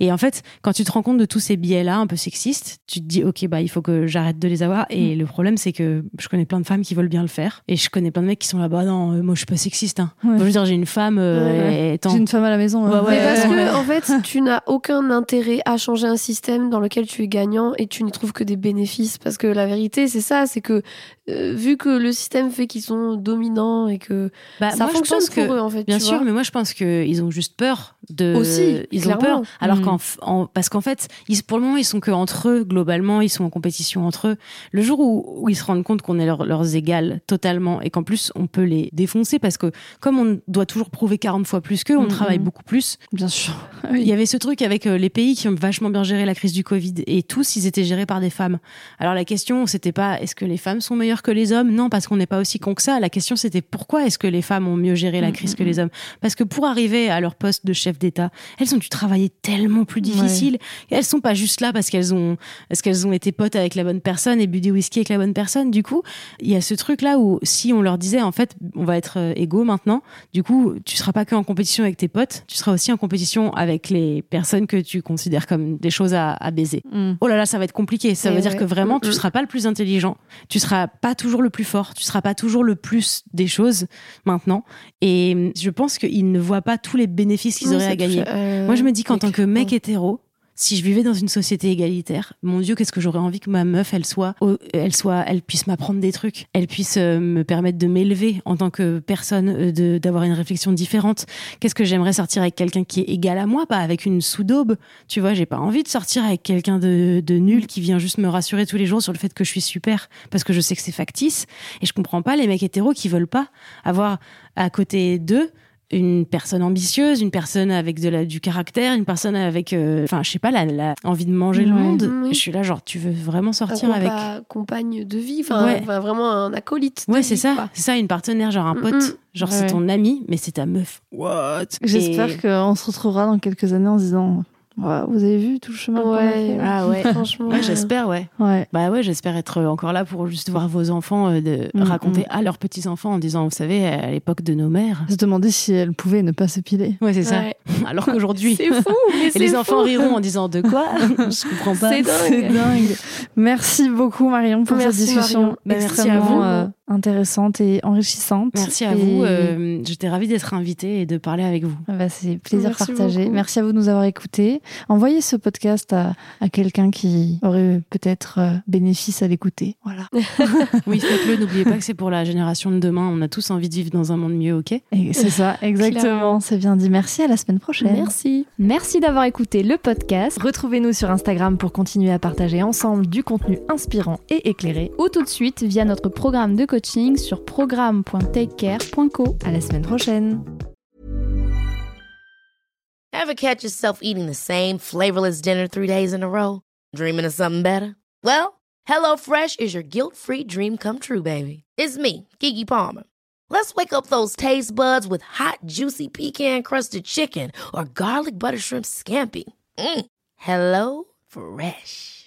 Et en fait, quand tu te rends compte de tous ces biais-là, un peu sexistes, tu te dis, ok, bah, il faut que j'arrête de les avoir. Et le problème, c'est que je connais plein de femmes qui veulent bien le faire. Et je connais plein de mecs qui sont là, bah, non, euh, moi, je suis pas sexiste. Hein. Ouais. Je veux dire, j'ai une femme, euh, Ouais. et tant- J'ai une femme à la maison. Ouais, Mais parce ouais. que, en fait, tu n'as aucun intérêt à changer un système dans lequel tu es gagnant et tu n'y trouves que des bénéfices. Parce que la vérité, c'est ça, c'est que euh, vu que le système fait qu'ils sont dominants et que Bah, ça moi, je fonctionne pense pour que- eux, en fait. Bien tu sûr, vois. mais moi je pense qu'ils ont juste peur de. Aussi, ils clairement. ont peur. Alors Mm. qu'en parce qu'en fait, ils, pour le moment, ils sont que entre eux. Globalement, ils sont en compétition entre eux. Le jour où, où ils se rendent compte qu'on est leur- leurs égales totalement et qu'en plus on peut les défoncer parce que comme on doit toujours prouver 40 fois plus qu'eux, on Mm, travaille mm. beaucoup plus. Bien sûr. Il y avait ce truc avec euh, les pays qui ont vachement bien géré la crise du Covid et tous ils étaient gérés par des femmes. Alors la question c'était pas est-ce que les femmes sont meilleures que les hommes? Non, parce qu'on n'est pas aussi con que ça. La question c'était pourquoi est-ce que les femmes ont mieux géré la crise que les hommes? Parce que pour arriver à leur poste de chef d'État, elles ont dû travailler tellement plus difficile. Et elles sont pas juste là parce qu'elles ont parce qu'elles ont été potes avec la bonne personne et bu des whisky avec la bonne personne. Du coup, il y a ce truc là où si on leur disait en fait on va être euh, égaux maintenant, du coup tu seras pas que en compétition avec tes potes, tu seras aussi en compétition avec les personnes que tu considères comme des choses à, à baiser. Mm. Oh là là, ça va être compliqué. Ça veut dire ouais. que vraiment, Mm, tu mm. seras pas le plus intelligent, tu seras pas toujours le plus fort, tu seras pas toujours le plus des choses maintenant. Et hum, je pense qu'ils ne voient pas tous les bénéfices qu'ils auraient à gagner. euh, Moi, je me dis qu'en tant que mec hétéro, si je vivais dans une société égalitaire, mon Dieu, qu'est-ce que j'aurais envie que ma meuf, elle soit, elle soit, elle puisse m'apprendre des trucs, elle puisse euh, me permettre de m'élever en tant que personne, euh, de d'avoir une réflexion différente. Qu'est-ce que j'aimerais sortir avec quelqu'un qui est égal à moi, pas avec une sous-daube? Tu vois, j'ai pas envie de sortir avec quelqu'un de, de nul qui vient juste me rassurer tous les jours sur le fait que je suis super, parce que je sais que c'est factice. Et je comprends pas les mecs hétéros qui veulent pas avoir à côté d'eux une personne ambitieuse, une personne avec de la, du caractère, une personne avec, euh, enfin, je sais pas, la, la envie de manger le monde. Oui. Je suis là, genre, tu veux vraiment sortir avec. compa- compagne de vie, enfin Ouais. vraiment un acolyte. de Ouais, c'est ça, c'est ça, une partenaire, genre un pote. Genre, Ouais. c'est ton ami, mais c'est ta meuf. What? J'espère Et- qu'on se retrouvera dans quelques années en se disant Ouais, Vous avez vu tout le chemin Ouais. fait Ah ouais. Franchement. Ouais, j'espère, ouais. Ouais. Bah ouais, j'espère être encore là pour juste voir vos enfants euh, de Mm, raconter mm. à leurs petits enfants en disant, vous savez, à l'époque de nos mères. Se demander si elle pouvait ne pas s'épiler. Ouais, c'est ça. Ouais. Alors qu'aujourd'hui, C'est fou, mais et c'est les enfants riront en disant de quoi? Je comprends pas. C'est C'est dingue. dingue. Merci beaucoup Marion pour Merci, cette discussion Marion. Bah, merci à extrêmement vous. euh, intéressante et enrichissante. Merci à Et- vous. euh, J'étais ravie d'être invitée et de parler avec vous. Ah bah, c'est plaisir Merci partagé. beaucoup. Merci à vous de nous avoir écoutés. Envoyez ce podcast à, à quelqu'un qui aurait peut-être euh, bénéfice à l'écouter. Voilà. Oui, faites-le. N'oubliez pas que c'est pour la génération de demain. On a tous envie de vivre dans un monde mieux, ok? C'est ça, exactement. C'est bien dit. Merci à la semaine prochaine. Merci. Merci d'avoir écouté le podcast. Retrouvez-nous sur Instagram pour continuer à partager ensemble du contenu inspirant et éclairé ou tout de suite via notre programme de coaching sur programme.takecare.co. À la semaine prochaine. Ever catch yourself eating the same flavorless dinner three days in a row? Dreaming of something better? Well, HelloFresh is your guilt-free dream come true, baby. It's me, Kiki Palmer. Let's wake up those taste buds with hot, juicy pecan-crusted chicken or garlic butter shrimp scampi. Mm. Hello Fresh.